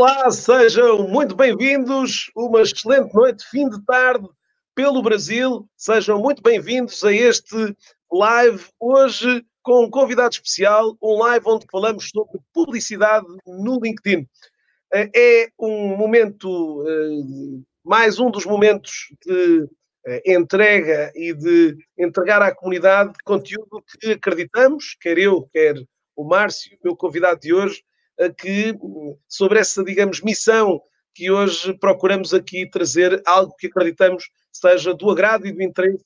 Olá, sejam muito bem-vindos. Uma excelente noite, fim de tarde pelo Brasil. Sejam muito bem-vindos a este live hoje com um convidado especial, um live onde falamos sobre publicidade no LinkedIn. Eh, é um momento, eh, mais um dos momentos de eh, entrega e de entregar à comunidade conteúdo que acreditamos, quer eu, quer o Márcio, meu convidado de hoje, que sobre essa, digamos, missão que hoje procuramos aqui trazer algo que acreditamos seja do agrado e do interesse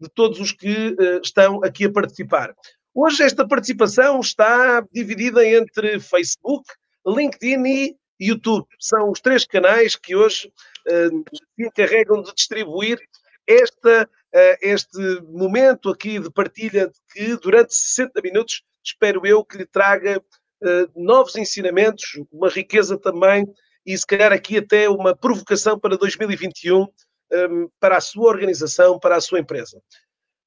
de todos os que uh, estão aqui a participar. Hoje esta participação está dividida entre Facebook, LinkedIn e YouTube. São os três canais que hoje uh, se encarregam de distribuir esta, uh, este momento aqui de partilha que durante 60 minutos espero eu que lhe traga uh, novos ensinamentos, uma riqueza também e se calhar aqui até uma provocação para 2021 um, ehm, para a sua organização, para a sua empresa.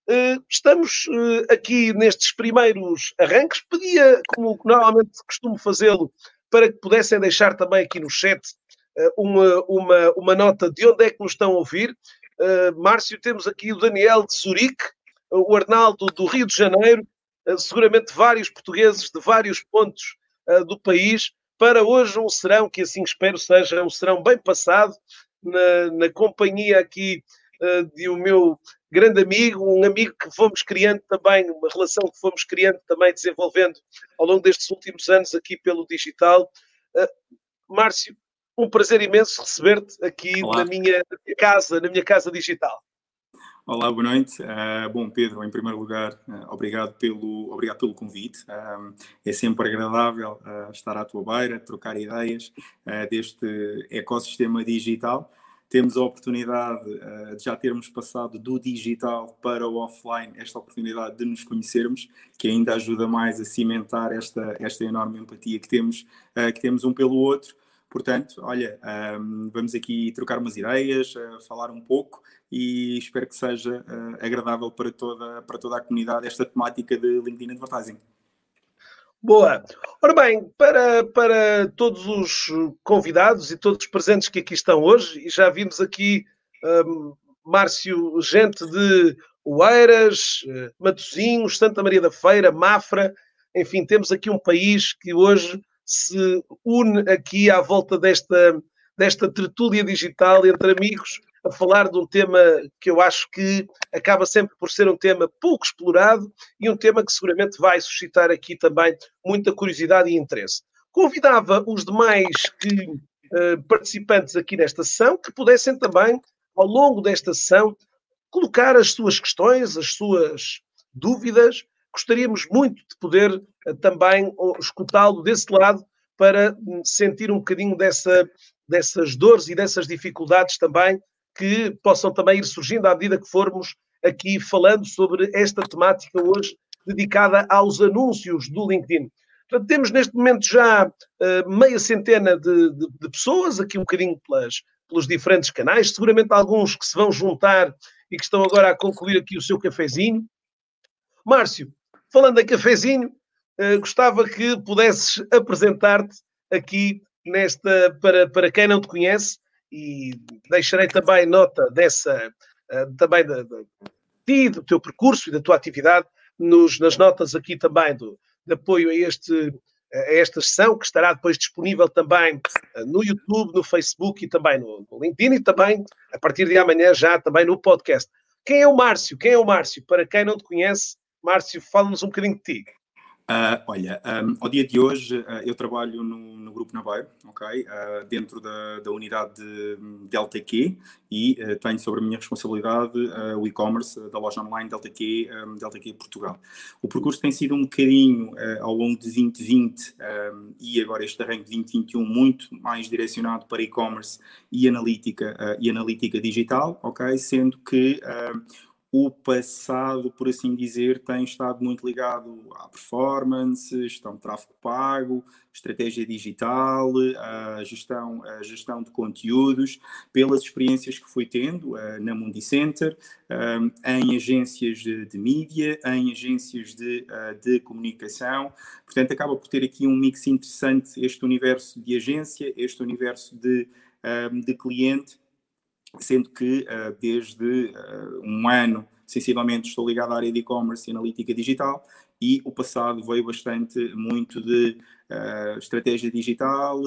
Uh, estamos uh, aqui nestes primeiros arranques. Pedia, como normalmente costumo fazê-lo, para que pudessem deixar também aqui no chat uma, uma, uma nota de onde é que nos estão a ouvir. Márcio, temos aqui o Daniel de Zurique, o Arnaldo do Rio de Janeiro, eh, seguramente vários portugueses de vários pontos uh, do país, para hoje um serão que assim espero seja um serão bem passado, na, na companhia aqui uh, de o meu grande amigo, um amigo que fomos criando também, uma relação que fomos criando também, desenvolvendo ao longo destes últimos anos aqui pelo digital. Uh, Márcio, um prazer imenso receber-te aqui na minha casa, na minha casa digital. Olá, boa noite. Uh, bom, Pedro, em primeiro lugar, uh, obrigado, pelo, obrigado pelo convite. Uh, é sempre agradável estar à tua beira, trocar ideias deste ecossistema digital. Temos a oportunidade de já termos passado do digital para o offline, esta oportunidade de nos conhecermos, que ainda ajuda mais a cimentar esta, esta enorme empatia que temos, que temos um pelo outro. Portanto, olha, um, vamos aqui trocar umas ideias, uh, falar um pouco e espero que seja uh, agradável para toda, para toda a comunidade esta temática de LinkedIn Advertising. Boa. Ora bem, para, para todos os convidados e todos os presentes que aqui estão hoje, e já vimos aqui um, Márcio, gente de Oeiras, eh, Matosinhos, Santa Maria da Feira, Mafra, enfim, temos aqui um país que hoje se une aqui à volta desta, desta tertúlia digital entre amigos a falar de um tema que eu acho que acaba sempre por ser um tema pouco explorado e um tema que seguramente vai suscitar aqui também muita curiosidade e interesse. Convidava os demais que, uh, participantes aqui nesta sessão que pudessem também, ao longo desta sessão, colocar as suas questões, as suas dúvidas, gostaríamos muito de poder também escutá-lo desse lado para sentir um bocadinho dessa, dessas dores e dessas dificuldades também que possam também ir surgindo à medida que formos aqui falando sobre esta temática hoje dedicada aos anúncios do LinkedIn. Portanto, temos neste momento já uh, meia centena de, de, de, pessoas, aqui um bocadinho pelas, pelos diferentes canais, seguramente alguns que se vão juntar e que estão agora a concluir aqui o seu cafezinho. Márcio, falando em cafezinho, uh, gostava que pudesses apresentar-te aqui nesta, para, para quem não te conhece, e deixarei também nota dessa, uh, também da, da, ti, do teu percurso e da tua atividade nos, nas notas aqui também do, de apoio a este a esta sessão, que estará depois disponível também no YouTube, no Facebook e também no, no, LinkedIn e também, a partir de amanhã, já também no podcast. Quem é o Márcio? Quem é o Márcio? Para quem não te conhece, Márcio, fala-nos um bocadinho de ti. Uh, olha, um, ao dia de hoje uh, eu trabalho no, no Grupo Naveiro, ok? Uh, dentro da, da unidade de Delta Q e tenho sobre a minha responsabilidade o e-commerce da loja online Delta Q, um, Delta Q Portugal. O percurso tem sido um bocadinho ao longo de 2020 um, e agora este arranque de 2021 muito mais direcionado para e-commerce e analítica e analítica digital, ok? Sendo que o passado, por assim dizer, tem estado muito ligado à performance, gestão de tráfego pago, estratégia digital, a gestão, a gestão de conteúdos, pelas experiências que fui tendo uh, na Mundi Center, um, em agências de, de mídia, em agências de, uh, de comunicação. Portanto, acaba por ter aqui um mix interessante este universo de agência, este universo de, um, de cliente sendo que uh, desde uh, um ano, sensivelmente, estou ligado à área de e-commerce e analítica digital e o passado veio bastante muito de uh, estratégia digital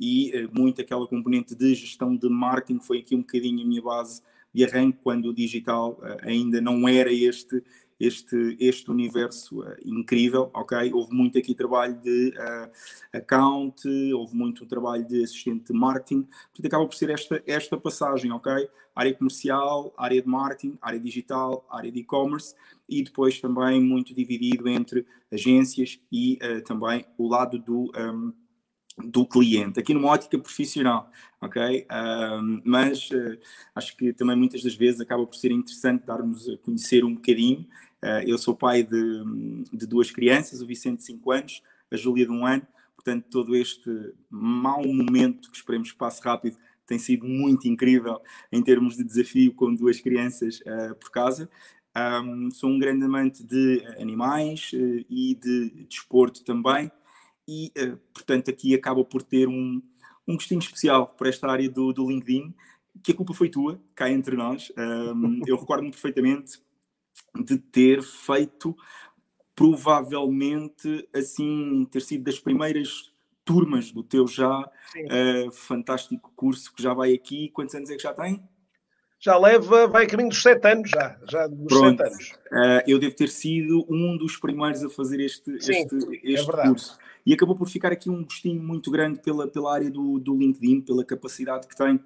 e muito aquela componente de gestão de marketing foi aqui um bocadinho a minha base de arranque quando o digital ainda não era este este, este universo uh, incrível, ok? Houve muito aqui trabalho de uh, account, houve muito trabalho de assistente de marketing, portanto acaba por ser esta, esta passagem, ok? Área comercial, área de marketing, área digital, área de e-commerce e depois também muito dividido entre agências e uh, também o lado do... Um, do cliente, aqui numa ótica profissional, ok? Um, mas uh, acho que também muitas das vezes acaba por ser interessante darmos a conhecer um bocadinho eu sou pai de, de, duas crianças, o Vicente de 5 anos, a Júlia de 1 um ano, portanto, todo este mau momento, que esperemos que passe rápido, tem sido muito incrível em termos de desafio com duas crianças uh, por casa. Um, sou um grande amante de animais uh, e de desporto também, e, portanto, aqui acaba por ter um, um gostinho especial por esta área do, do LinkedIn, que a culpa foi tua, cá entre nós. Um, eu recordo-me perfeitamente de ter feito provavelmente assim ter sido das primeiras turmas do teu já uh, fantástico curso que já vai aqui. Quantos anos é que já tem? Já leva, vai a caminho dos sete anos, já, já dos Pronto. sete anos. Uh, eu devo ter sido um dos primeiros a fazer este, Sim, este, é este é curso. E acabou por ficar aqui um gostinho muito grande pela, pela área do, do LinkedIn, pela capacidade que tem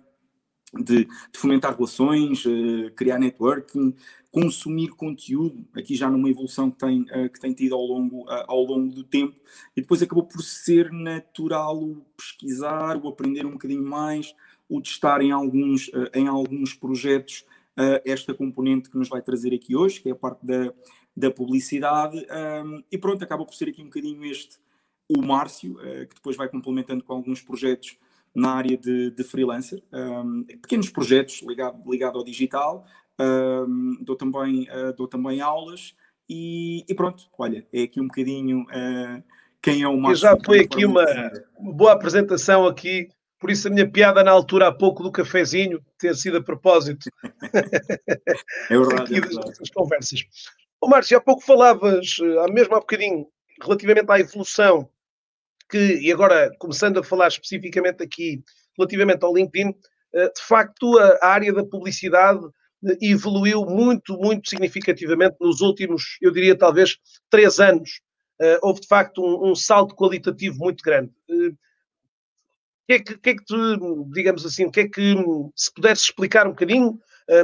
de, de fomentar relações, uh, criar networking, consumir conteúdo, aqui já numa evolução que tem, uh, que tem tido ao longo, uh, ao longo do tempo, e depois acabou por ser natural o pesquisar, o aprender um bocadinho mais, o testar em alguns, em alguns projetos esta componente que nos vai trazer aqui hoje, que é a parte da, da publicidade, e pronto, acaba por ser aqui um bocadinho este o Márcio, que depois vai complementando com alguns projetos na área de, de freelancer, um, pequenos projetos ligados ligado ao digital, um, dou, também, uh, dou também aulas e, e, pronto, olha, é aqui um bocadinho uh, quem é o mais. Já foi aqui uma, uma, boa apresentação aqui, por isso a minha piada na altura há pouco do cafezinho ter sido a propósito é verdade, aqui é conversas. Ô Márcio, há pouco falavas, há mesmo há bocadinho, relativamente à evolução que, e agora começando a falar especificamente aqui relativamente ao LinkedIn, eh, de facto a área da publicidade eh, evoluiu muito, muito significativamente nos últimos, eu diria talvez, três anos. Eh, houve de facto um, um salto qualitativo muito grande. O que, é que, que é que tu, digamos assim, o que é que, se pudesse explicar um bocadinho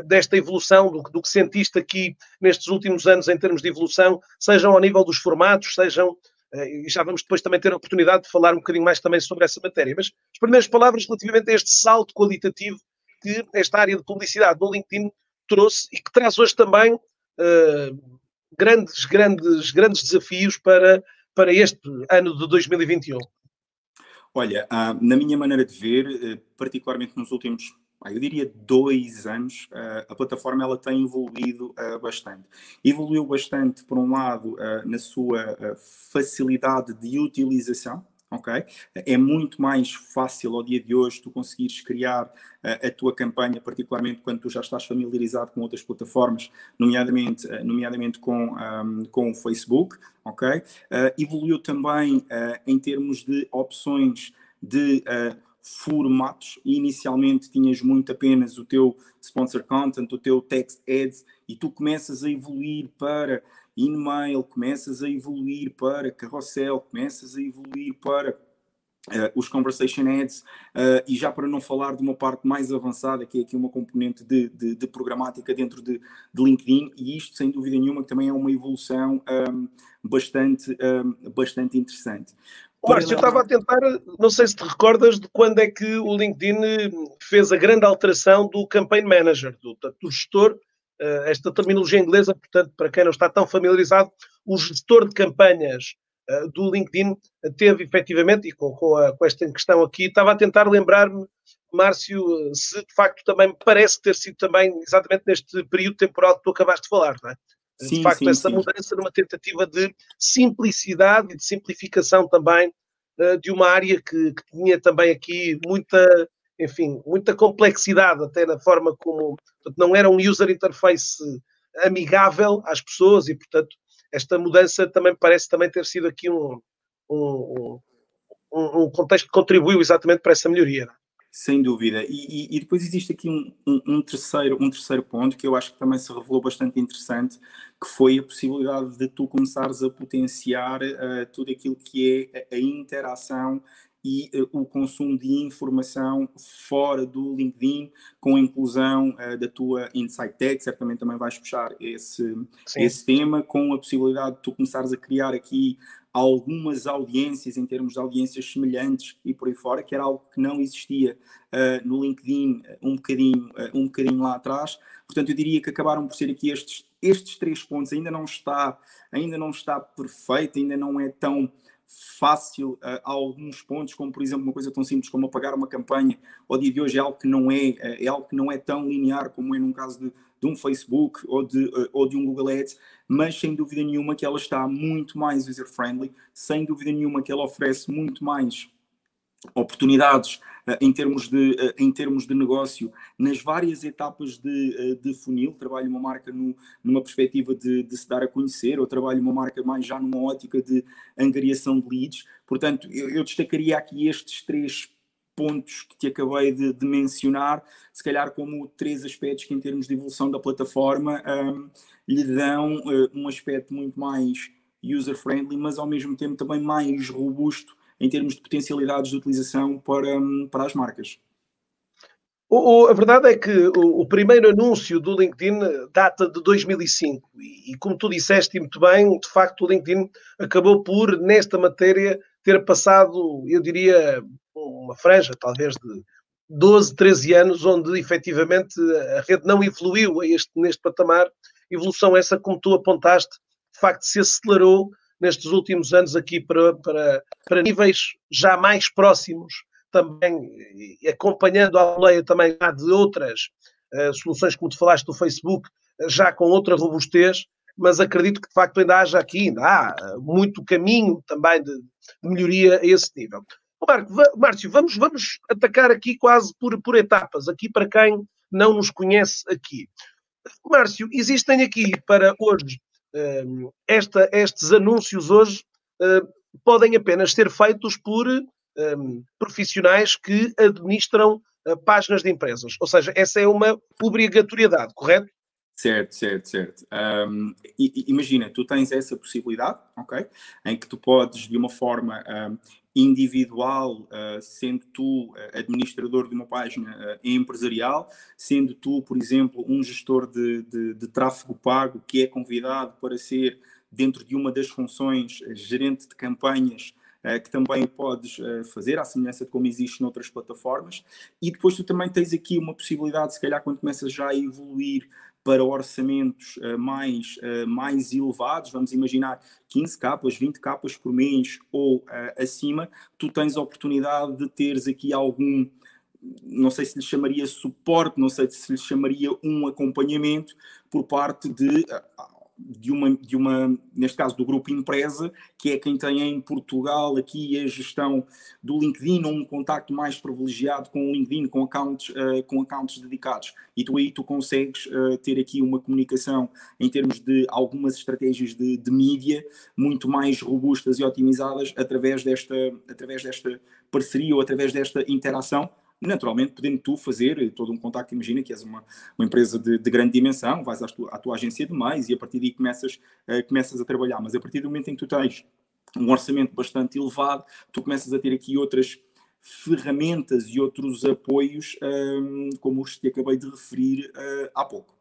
desta evolução, do, do, que sentiste aqui nestes últimos anos em termos de evolução, sejam ao nível dos formatos, sejam e já vamos depois também ter a oportunidade de falar um bocadinho mais também sobre essa matéria. Mas as primeiras palavras relativamente a este salto qualitativo que esta área de publicidade do LinkedIn trouxe e que traz hoje também uh, grandes, grandes, grandes desafios para, para este ano de 2021. Olha, ah, na minha maneira de ver, eh, particularmente nos últimos eu diria dois anos, uh, a plataforma ela tem evoluído uh, bastante. Evoluiu bastante, por um lado, uh, na sua facilidade de utilização, ok? É muito mais fácil ao dia de hoje tu conseguires criar a tua campanha, particularmente quando tu já estás familiarizado com outras plataformas, nomeadamente, nomeadamente com, um, com o Facebook, ok? evoluiu também em termos de opções de formatos. Inicialmente tinhas muito apenas o teu sponsor content, o teu text ads, e tu começas a evoluir para e-mail, começas a evoluir para carrossel, começas a evoluir para Uh, os conversation ads uh, e já para não falar de uma parte mais avançada que é aqui uma componente de, de, de programática dentro de, de, LinkedIn e isto sem dúvida nenhuma que também é uma evolução um, bastante, um, bastante interessante. Márcio, eu estava a tentar, não sei se te recordas de quando é que o LinkedIn fez a grande alteração do Campaign Manager, do, do gestor esta terminologia inglesa, portanto, para quem não está tão familiarizado, o gestor de campanhas do LinkedIn teve efetivamente, e com, com, a, com esta questão aqui, estava a tentar lembrar-me, Márcio, se de facto também parece ter sido também exatamente neste período temporal que tu acabaste de falar, não é? Sim, de facto, sim, essa sim. mudança numa tentativa de simplicidade e de simplificação também uh, de uma área que, que, tinha também aqui muita, enfim, muita complexidade até na forma como, portanto, não era um user interface amigável às pessoas e, portanto, esta mudança também parece também ter sido aqui um, um, um, um contexto que contribuiu exatamente para essa melhoria. Não? Sem dúvida. E, e, e, depois existe aqui um, um, um, terceiro, um terceiro ponto que eu acho que também se revelou bastante interessante, que foi a possibilidade de tu começares a potenciar uh, tudo aquilo que é a, a interação e uh, o consumo de informação fora do LinkedIn, com a inclusão uh, da tua Insight Tech, certamente também vais puxar esse, esse tema, com a possibilidade de tu começares a criar aqui algumas audiências, em termos de audiências semelhantes e por aí fora, que era algo que não existia uh, no LinkedIn um, bocadinho, um bocadinho lá atrás. Portanto, eu diria que acabaram por ser aqui estes, estes três pontos. Ainda não está, ainda não está perfeito, ainda não é tão fácil uh, a alguns pontos, como por exemplo uma coisa tão simples como apagar uma campanha, ao dia de hoje é algo que não é, é algo que não é tão linear como é num caso de, de um Facebook ou de, uh, ou de um Google Ads, mas sem dúvida nenhuma que ela está muito mais user-friendly, sem dúvida nenhuma que ela oferece muito mais oportunidades em, termos de, uh, em termos de negócio nas várias etapas de, uh, de funil. Trabalho uma marca no, numa perspectiva de, de, se dar a conhecer, ou trabalho uma marca mais já numa ótica de angariação de leads. Portanto, eu, eu destacaria aqui estes três pontos que te acabei de, de, mencionar, se calhar como três aspectos que em termos de evolução da plataforma um, lhe dão uh, um aspecto muito mais user-friendly, mas ao mesmo tempo também mais robusto em termos de potencialidades de utilização para, hum, para as marcas. O, o, a verdade é que o, o, primeiro anúncio do LinkedIn data de 2005 e, e, como tu disseste muito bem, de facto o LinkedIn acabou por, nesta matéria, ter passado, eu diria, uma franja talvez de 12, 13 anos, onde efetivamente a rede não evoluiu a este, neste patamar, evolução essa como tu apontaste, de facto se acelerou nestes últimos anos aqui para, para, para níveis já mais próximos, também acompanhando a boleia também de outras uh, soluções, como tu falaste do Facebook, já com outra robustez, mas acredito que de facto ainda haja aqui, ainda há eh, muito caminho também de melhoria a esse nível. Marco, Márcio, vamos, vamos atacar aqui quase por, por etapas, aqui para quem não nos conhece aqui. Márcio, existem aqui para hoje esta, estes anúncios hoje podem apenas ser feitos por profissionais que administram ah, páginas de empresas. Ou seja, essa é uma obrigatoriedade, correto? Certo, certo, certo. Um, imagina, tu tens essa possibilidade, ok? Em que tu podes, de uma forma um, individual, uh, sendo tu uh, administrador de uma página uh, empresarial, sendo tu, por exemplo, um gestor de, de, de, tráfego pago que é convidado para ser, dentro de uma das funções, gerente de campanhas. que também podes fazer, à semelhança de como existe noutras plataformas, e depois tu também tens aqui uma possibilidade, se calhar, quando começas já a evoluir para orçamentos uh, mais, uh, mais elevados, vamos imaginar 15 capas, 20 capas por mês ou uh, acima, tu tens a oportunidade de teres aqui algum, não sei se lhe chamaria suporte, não sei se lhe chamaria um acompanhamento por parte de de uma, de uma, neste caso do grupo empresa, que é quem tem em Portugal aqui a gestão do LinkedIn, ou um contacto mais privilegiado com o LinkedIn, com accounts, uh, com accounts dedicados. E tu aí tu consegues uh, ter aqui uma comunicação em termos de algumas estratégias de, de mídia muito mais robustas e otimizadas através desta, através desta parceria ou através desta interação naturalmente podendo tu fazer todo um contacto, imagina que és uma, uma empresa de, de grande dimensão, vais à tua, à tua, agência de mais e a partir daí começas, uh, começas a trabalhar, mas a partir do momento em que tu tens um orçamento bastante elevado, tu começas a ter aqui outras ferramentas e outros apoios, um, ehm, como os que acabei de referir uh, há pouco.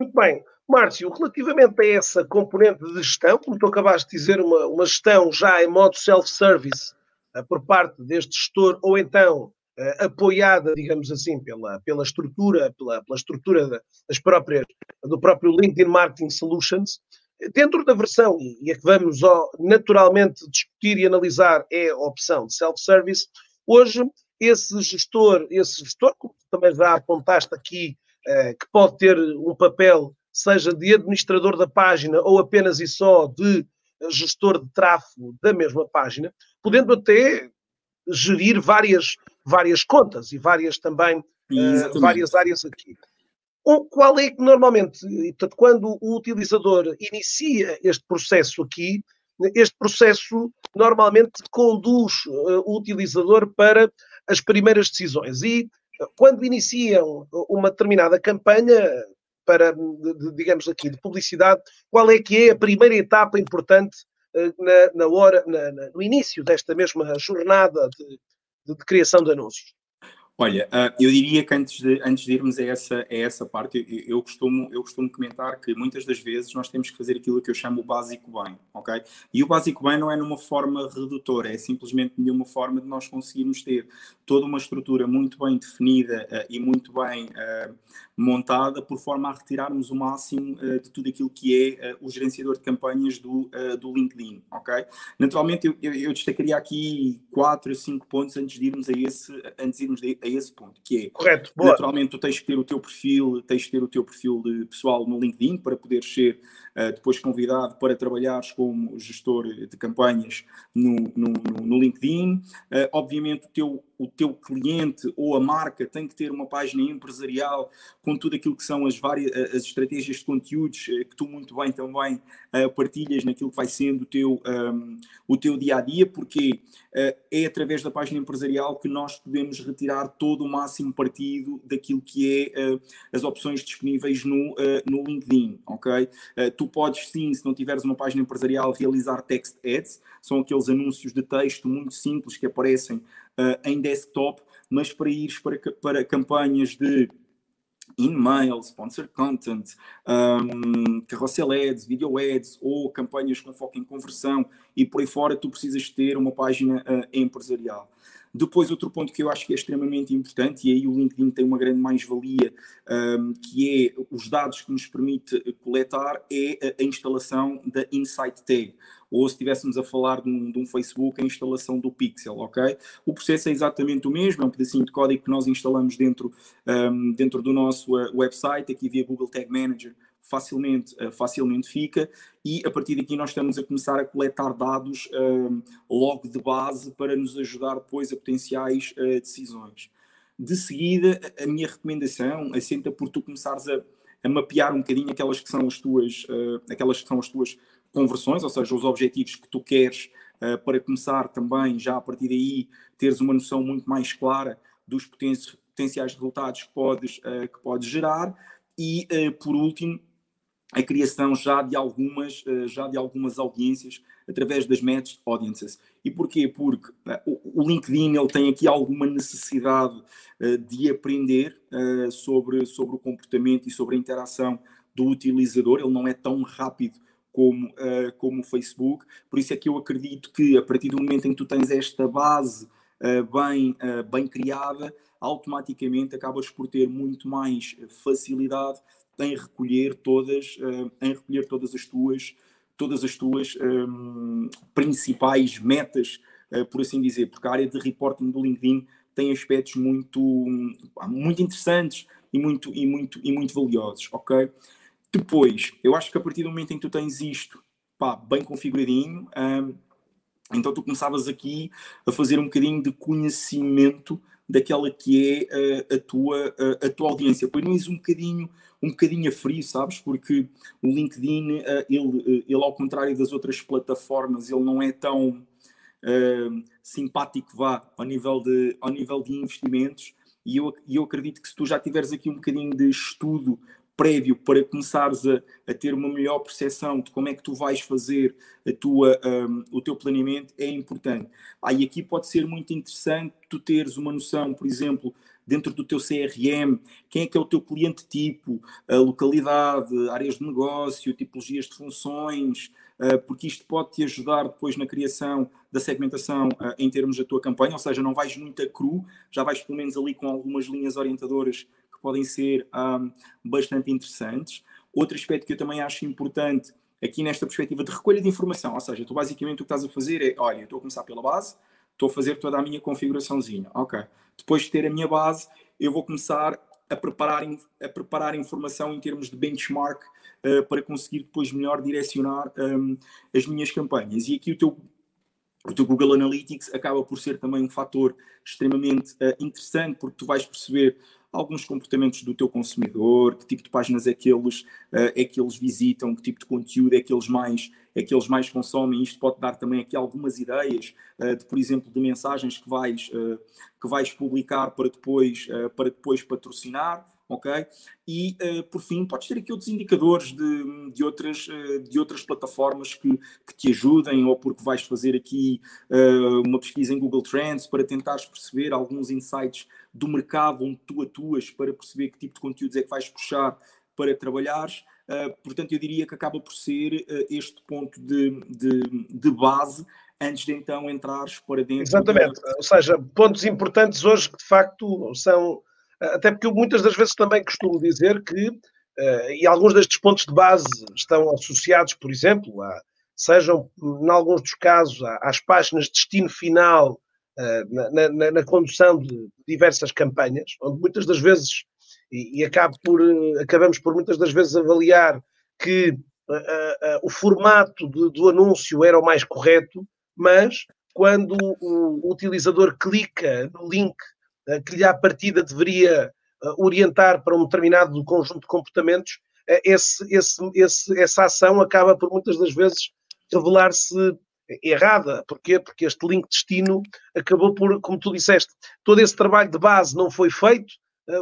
Muito bem. Márcio, relativamente a essa componente de gestão, como tu acabaste de dizer, uma, uma gestão já em modo self-service, por parte deste gestor, ou então uh, apoiada, digamos assim, pela, pela estrutura, pela, pela estrutura das próprias, do próprio LinkedIn Marketing Solutions, dentro da versão, e a que vamos naturalmente discutir e analisar é a opção de self-service, hoje esse gestor, esse gestor, como também já apontaste aqui, uh, que pode ter um papel, seja de administrador da página ou apenas e só de gestor de tráfego da mesma página, podendo até gerir várias, várias contas e várias também uh, várias áreas aqui. O, qual é que normalmente, portanto, quando o utilizador inicia este processo aqui, este processo normalmente conduz uh, o utilizador para as primeiras decisões. E quando iniciam uma determinada campanha, para, digamos aqui, de publicidade, qual é que é a primeira etapa importante uh, na, na, hora, na, na, no início desta mesma jornada de, de, de criação de anúncios? Olha, uh, eu diria que antes de, antes de irmos a essa, a essa parte, eu, eu, costumo, eu costumo comentar que muitas das vezes nós temos que fazer aquilo que eu chamo o básico bem, ok? E o básico bem não é numa forma redutora, é simplesmente de uma forma de nós conseguirmos ter toda uma estrutura muito bem definida uh, e muito bem uh, montada, por forma a retirarmos o máximo de tudo aquilo que é o gerenciador de campanhas do, do LinkedIn, ok? Naturalmente, eu, eu, eu destacaria aqui quatro, cinco pontos antes de irmos a esse, antes de irmos a esse ponto, que é Correto, naturalmente tu tens que ter o teu perfil, tens que ter o teu perfil de pessoal no LinkedIn para poder ser uh, depois convidado para trabalhares como gestor de campanhas no, no, no LinkedIn. Uh, obviamente o teu o teu cliente ou a marca tem que ter uma página empresarial com tudo aquilo que são as várias as estratégias de conteúdos eh, que tu muito bem também partilhas naquilo que vai sendo o teu, um, o teu dia a dia, porque é através da página empresarial que nós podemos retirar todo o máximo partido daquilo que é as opções disponíveis no, no LinkedIn, ok? tu podes sim, se não tiveres uma página empresarial, realizar text ads, são aqueles anúncios de texto muito simples que aparecem uh, em desktop, mas para ir para, para campanhas de e-mail, sponsor content, um, carrossel ads, video ads ou campanhas com foco em conversão e por aí fora, tu precisas ter uma página uh, empresarial. Depois, outro ponto que eu acho que é extremamente importante, e aí o LinkedIn tem uma grande mais-valia, um, que é os dados que nos permite coletar, é a, instalação da Insight Tag ou se estivéssemos a falar de um, de um, Facebook, a instalação do Pixel, ok? O processo é exatamente o mesmo, é um pedacinho de código que nós instalamos dentro, um, dentro do nosso uh, website, aqui via Google Tag Manager, facilmente, uh, facilmente fica, e a partir daqui nós estamos a começar a coletar dados um, logo de base para nos ajudar depois a potenciais uh, decisões. De seguida, a minha recomendação assenta por tu começares a, a mapear um bocadinho aquelas que são as tuas, uh, aquelas que são as tuas conversões, ou seja, os objetivos que tu queres uh, para começar também, já a partir daí, teres uma noção muito mais clara dos potenciais resultados que podes, que podes gerar e, por último, a criação já de algumas, já de algumas audiências através das matched audiences. E porquê? Porque o LinkedIn ele tem aqui alguma necessidade de aprender sobre, sobre o comportamento e sobre a interação do utilizador, ele não é tão rápido como, como o Facebook. Por isso é que eu acredito que a partir do momento em que tu tens esta base bem, bem criada, automaticamente acabas por ter muito mais facilidade em recolher todas, em recolher todas as tuas, todas as tuas um, principais metas, por assim dizer, porque a área de reporting do LinkedIn tem aspectos muito, muito interessantes e muito, e muito, e muito valiosos, ok? Depois, eu acho que a partir do momento em que tu tens isto pá, bem configuradinho, um, então tu começavas aqui a fazer um bocadinho de conhecimento daquela que é a, a tua, a, a, tua audiência. Pões um bocadinho, um bocadinho a frio, sabes? Porque o LinkedIn, ele, ele ao contrário das outras plataformas, ele não é tão uh, simpático, vá, ao nível de, ao nível de investimentos. E eu, eu acredito que se tu já tiveres aqui um bocadinho de estudo prévio para começares a, a, ter uma melhor percepção de como é que tu vais fazer a tua, um, o teu planeamento é importante. Ah, e aqui pode ser muito interessante tu teres uma noção, por exemplo, dentro do teu CRM, quem é que é o teu cliente tipo, a localidade, áreas de negócio, tipologias de funções, uh, porque isto pode te ajudar depois na criação da segmentação uh, em termos da tua campanha, ou seja, não vais muito a cru, já vais pelo menos ali com algumas linhas orientadoras podem ser um, bastante interessantes. Outro aspecto que eu também acho importante aqui nesta perspectiva de recolha de informação, ou seja, tu basicamente o que estás a fazer é, olha, estou a começar pela base, estou a fazer toda a minha configuraçãozinha, ok. Depois de ter a minha base, eu vou começar a preparar, a preparar informação em termos de benchmark uh, para conseguir depois melhor direcionar um, as minhas campanhas. E aqui o teu, o teu Google Analytics acaba por ser também um fator extremamente uh, interessante, porque tu vais perceber alguns comportamentos do teu consumidor, que tipo de páginas é que eles, uh, é que eles visitam, que tipo de conteúdo é que eles mais, é que eles mais consomem. Isto pode dar também aqui algumas ideias uh, de, por exemplo, de mensagens que vais, uh, que vais publicar para depois, para depois patrocinar ok? E, uh, por fim, podes ter aqui outros indicadores de, de, outras, uh, de outras plataformas que, que te ajudem, ou porque vais fazer aqui uh, uma pesquisa em Google Trends para tentares perceber alguns insights do mercado onde tu atuas para perceber que tipo de conteúdos é que vais puxar para trabalhares. portanto, eu diria que acaba por ser este ponto de, de, de base antes de então entrares para dentro. Exatamente, ou seja, pontos importantes hoje que de facto são até porque eu muitas das vezes também costumo dizer que, uh, e alguns destes pontos de base estão associados, por exemplo, a, sejam, em alguns dos casos, às páginas de destino final uh, na, na, na, condução de diversas campanhas, onde muitas das vezes, e, e acabo por, acabamos por muitas das vezes avaliar que o formato de, do anúncio era o mais correto, mas quando o utilizador clica no link eh, que lhe à partida deveria eh, orientar para um determinado conjunto de comportamentos, eh, esse, esse, esse, essa ação acaba por muitas das vezes revelar-se errada. Porquê? Porque este link destino acabou por, como tu disseste, todo esse trabalho de base não foi feito,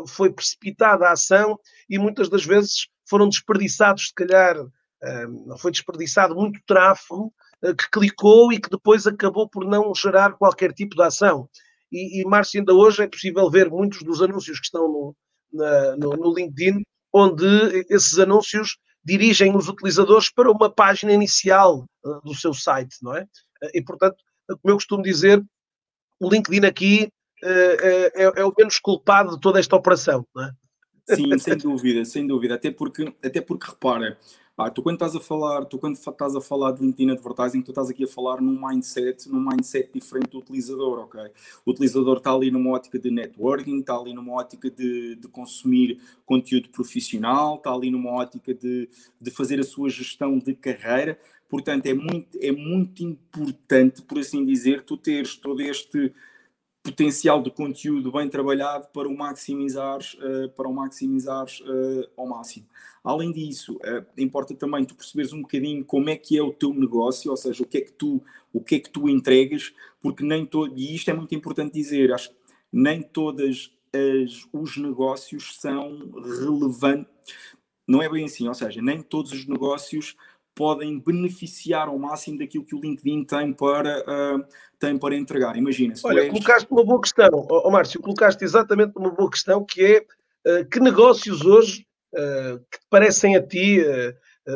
foi precipitada a ação e muitas das vezes foram desperdiçados, se calhar, foi desperdiçado muito tráfego que clicou e que depois acabou por não gerar qualquer tipo de ação. E, e Márcio, ainda hoje é possível ver muitos dos anúncios que estão no, na, no, no LinkedIn, onde esses anúncios dirigem os utilizadores para uma página inicial uh, do seu site, não é? Uh, e, portanto, como eu costumo dizer, o LinkedIn aqui uh, é, é, o menos culpado de toda esta operação, não é? Sim, sem dúvida, sem dúvida. Até porque, até porque repara, ah, tu quando estás a falar, tu quando estás a falar de LinkedIn Advertising, tu estás aqui a falar num mindset, num mindset diferente do utilizador, ok? O utilizador está ali numa ótica de networking, está ali numa ótica de, de consumir conteúdo profissional, está ali numa ótica de, de fazer a sua gestão de carreira. Portanto, é muito, é muito importante, por assim dizer, tu teres todo este potencial de conteúdo bem trabalhado para o maximizares, uh, para o maximizares uh, ao máximo. Além disso, uh, importa também tu perceberes um bocadinho como é que é o teu negócio, ou seja, o que é que tu, o que é que tu entregas, porque nem todo, e isto é muito importante dizer, acho que nem todas as, os negócios são relevantes, não é bem assim, ou seja, nem todos os negócios podem beneficiar ao máximo daquilo que o LinkedIn tem para, uh, tem para entregar. Imagina. Olha, és... colocaste uma boa questão, oh, Márcio, colocaste exatamente uma boa questão que é uh, que negócios hoje uh, que parecem a ti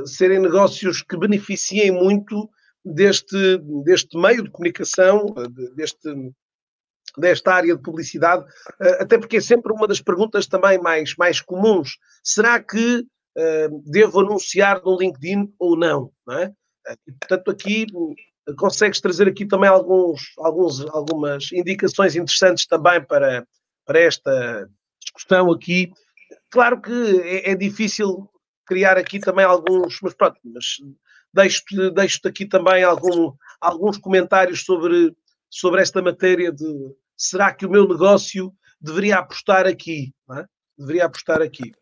serem negócios que beneficiem muito deste, deste meio de comunicação, deste, desta área de publicidade, até porque é sempre uma das perguntas também mais, mais comuns. Será que uh, devo anunciar no LinkedIn ou não, não é? E, portanto, aqui consegues trazer aqui também alguns, alguns, algumas indicações interessantes também para, para esta discussão aqui. Claro que é, é difícil criar aqui também alguns, mas pronto, mas deixo-te deixo aqui também algum, alguns comentários sobre, sobre esta matéria de será que o meu negócio deveria apostar aqui? É? Deveria apostar aqui.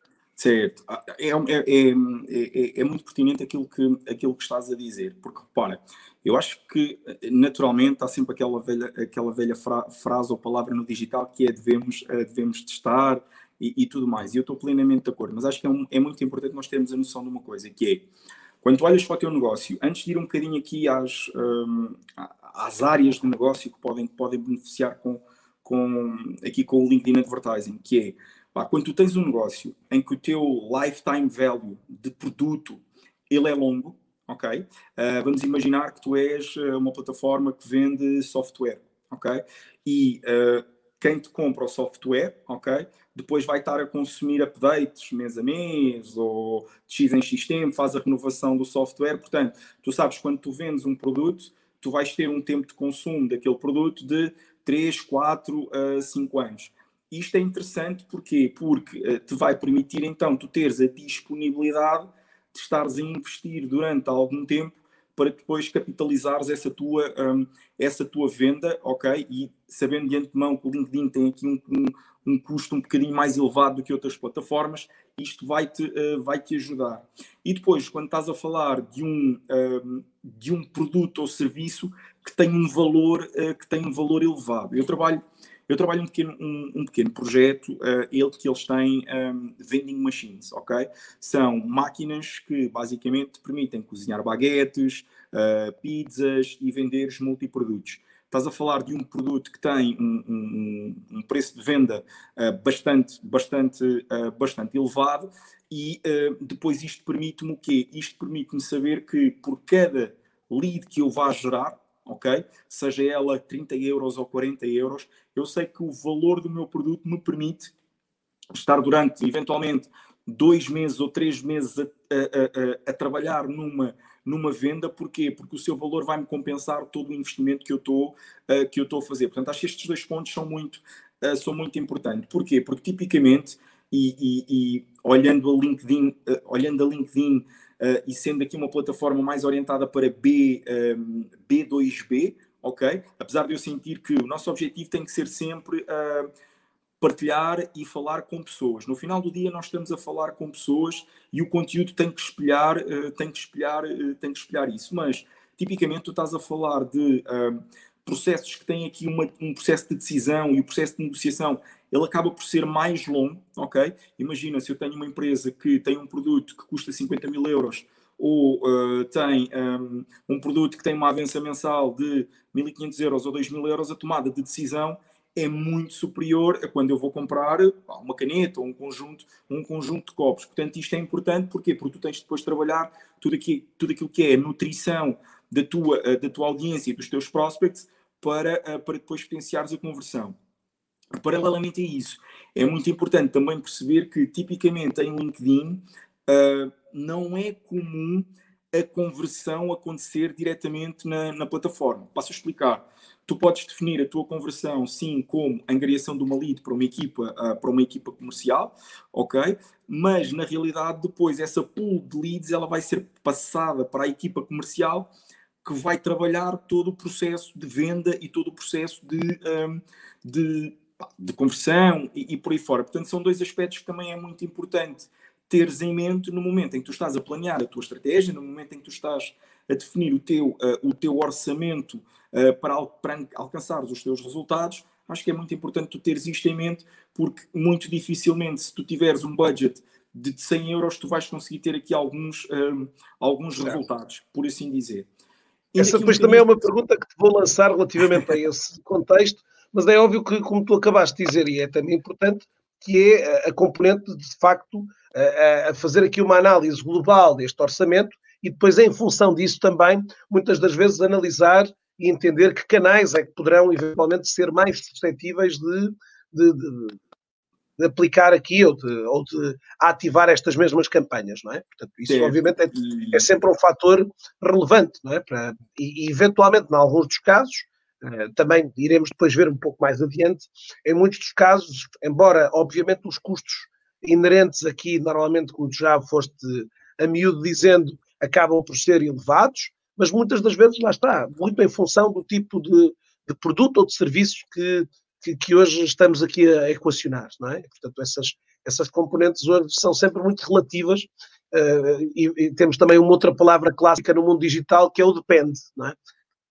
Certo. Ah, é, é, é, é, muito pertinente aquilo que, aquilo que estás a dizer, porque repara, eu acho que naturalmente há sempre aquela velha, aquela velha fra, frase ou palavra no digital que é devemos, devemos testar e, e, tudo mais, e eu estou plenamente de acordo, mas acho que é, um, é muito importante nós termos a noção de uma coisa, que é, quando tu olhas para o teu negócio, antes de ir um bocadinho aqui às, um, às áreas de negócio que podem, podem beneficiar com, com, aqui com o LinkedIn Advertising, que é pá, quando tu tens um negócio em que o teu lifetime value de produto ele é longo, ok? Uh, vamos imaginar que tu és uma plataforma que vende software, ok? E uh, quem te compra o software, ok? Depois vai estar a consumir updates mês a mês ou de X em X tempo, faz a renovação do software. Portanto, tu sabes quando tu vendes um produto, tu vais ter um tempo de consumo daquele produto de 3, 4, uh, 5 anos. Isto é interessante porquê? porque uh, te vai permitir então tu teres a disponibilidade de estares a investir durante algum tempo para depois capitalizares essa tua, um, essa tua venda, ok? E sabendo de antemão que o LinkedIn tem aqui um, um, um custo um bocadinho mais elevado do que outras plataformas, isto vai-te uh, vai -te ajudar. E depois, quando estás a falar de um, um de um produto ou serviço que tem um valor, uh, que tem um valor elevado. Eu trabalho eu trabalho um pequeno, um, um pequeno projeto, uh, ele, que eles têm um, vending machines, ok? São máquinas que basicamente permitem cozinhar baguetes, uh, pizzas e vender multiprodutos. Estás a falar de um produto que tem um, um, um preço de venda uh, bastante, bastante, uh, bastante elevado e uh, depois isto permite-me o quê? Isto permite-me saber que por cada lead que eu vá gerar, ok? Seja ela 30 euros ou 40 euros, eu sei que o valor do meu produto me permite estar durante, eventualmente, dois meses ou três meses a, a, a, a trabalhar numa, numa venda, porquê? Porque o seu valor vai-me compensar todo o investimento que eu estou uh, que eu estou a fazer. Portanto, acho que estes dois pontos são muito, uh, são muito importantes. Porquê? Porque tipicamente, e, e, e olhando a LinkedIn, uh, olhando a LinkedIn uh, e sendo aqui uma plataforma mais orientada para B, um, B2B, ok? Apesar de eu sentir que o nosso objetivo tem que ser sempre uh, partilhar e falar com pessoas. No final do dia nós estamos a falar com pessoas e o conteúdo tem que espelhar, uh, tem que espelhar, tem que espelhar isso. Mas tipicamente tu estás a falar de processos que têm aqui uma, um processo de decisão e o processo de negociação ele acaba por ser mais longo, ok? Imagina se eu tenho uma empresa que tem um produto que custa 50 mil euros ou uh, tem um, um, produto que tem uma avança mensal de 1.500 euros ou 2.000 euros, a tomada de decisão é muito superior a quando eu vou comprar uma caneta ou um conjunto, um conjunto de copos. Portanto, isto é importante porquê? porque tu tens depois de trabalhar tudo, aqui, tudo aquilo que é nutrição da tua, da tua audiência e dos teus prospects para, uh, para depois potenciares a conversão. Paralelamente a isso, é muito importante também perceber que, tipicamente, em LinkedIn, uh, não é comum a conversão acontecer diretamente na, na, plataforma. Passo a explicar. Tu podes definir a tua conversão, sim, como angariação de uma lead para uma equipa, uh, para uma equipa comercial, ok? Mas, na realidade, depois, essa pool de leads ela vai ser passada para a equipa comercial que vai trabalhar todo o processo de venda e todo o processo de, um, de de conversão e, e, por aí fora. Portanto, são dois aspectos que também é muito importante teres em mente no momento em que tu estás a planear a tua estratégia, no momento em que tu estás a definir o teu, uh, o teu orçamento uh, para, para alcançares os teus resultados. Acho que é muito importante tu teres isto em mente, porque muito dificilmente, se tu tiveres um budget de 100 euros, tu vais conseguir ter aqui alguns, um, alguns resultados, por assim dizer. Essa depois um também é uma pergunta que te vou lançar relativamente a esse contexto, mas é óbvio que, como tu acabaste de dizer, e é também importante, que é a componente de, de facto a, a fazer aqui uma análise global deste orçamento e depois, em função disso também, muitas das vezes analisar e entender que canais é que poderão eventualmente ser mais suscetíveis de, de, de, de aplicar aqui ou de, ou de, ativar estas mesmas campanhas, não é? Portanto, isso Sim. obviamente é, é, sempre um fator relevante, não é? Para, e, eventualmente, em alguns dos casos, também iremos depois ver um pouco mais adiante. Em muitos dos casos, embora obviamente os custos inerentes aqui, normalmente, como já foste a miúdo dizendo, acabam por ser elevados, mas muitas das vezes lá está, muito em função do tipo de, de produto ou de serviços que, que, que, hoje estamos aqui a equacionar, não é? Portanto, essas, essas componentes hoje são sempre muito relativas uh, e, e, temos também uma outra palavra clássica no mundo digital que é o depende, não é?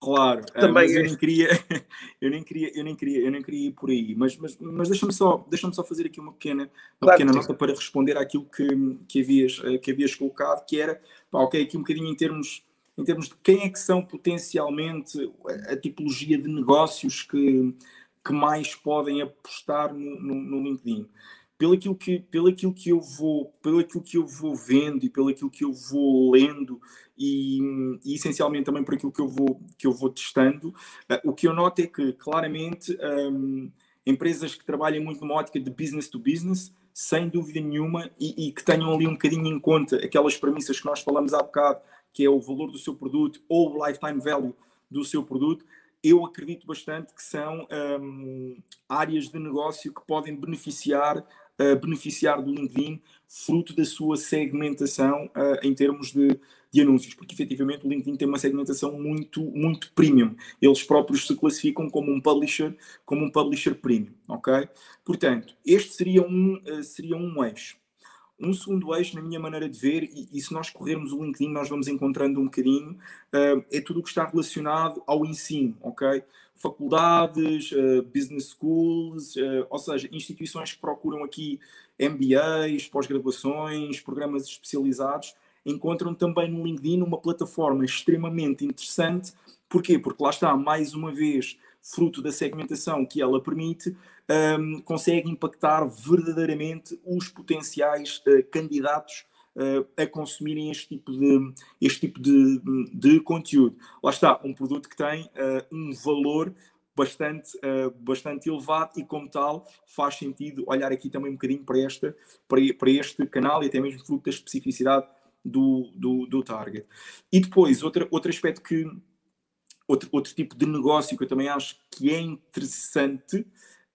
Claro, eh, também eu é. nem queria, eu nem queria, eu nem queria, eu nem queria ir por aí, mas, mas, mas deixa-me só, deixa só fazer aqui uma pequena, uma claro pequena nota para responder àquilo que, que, havias, eh, que havias colocado, que era, pá, ok, aqui um bocadinho em termos, em termos de quem é que são potencialmente a, a tipologia de negócios que, que mais podem apostar no, no, no LinkedIn. Pelo aquilo, que, pelo aquilo que eu vou pelo aquilo que eu vou vendo e pelo aquilo que eu vou lendo e, e essencialmente também por aquilo que eu vou que eu vou testando. Uh, o que eu noto é que claramente um, empresas que trabalham muito numa ótica de business to business sem dúvida nenhuma e, e, que tenham ali um bocadinho em conta aquelas premissas que nós falamos há bocado que é o valor do seu produto ou o lifetime value do seu produto eu acredito bastante que são um, áreas de negócio que podem beneficiar, uh, beneficiar do LinkedIn, fruto da sua segmentação uh, em termos de, de, anúncios, porque efetivamente o LinkedIn tem uma segmentação muito, muito premium. Eles próprios se classificam como um publisher, como um publisher premium, ok? Portanto, este seria um, uh, seria um eixo. Um segundo eixo, na minha maneira de ver, e, e, se nós corrermos o LinkedIn, nós vamos encontrando um bocadinho, uh, é tudo o que está relacionado ao ensino, ok? Faculdades, uh, business schools, uh, ou seja, instituições que procuram aqui MBAs, pós-graduações, programas especializados, encontram também no LinkedIn uma plataforma extremamente interessante. Porquê? Porque lá está, mais uma vez, fruto da segmentação que ela permite, um, consegue impactar verdadeiramente os potenciais uh, candidatos uh, a consumirem este tipo de, este tipo de, de conteúdo. Lá está, um produto que tem uh, um valor bastante, bastante elevado e, como tal, faz sentido olhar aqui também um bocadinho para, esta, para, para este canal e até mesmo fruto da especificidade do, do, do target. E depois, outro, outro aspecto que. Outro, outro tipo de negócio que eu também acho que é interessante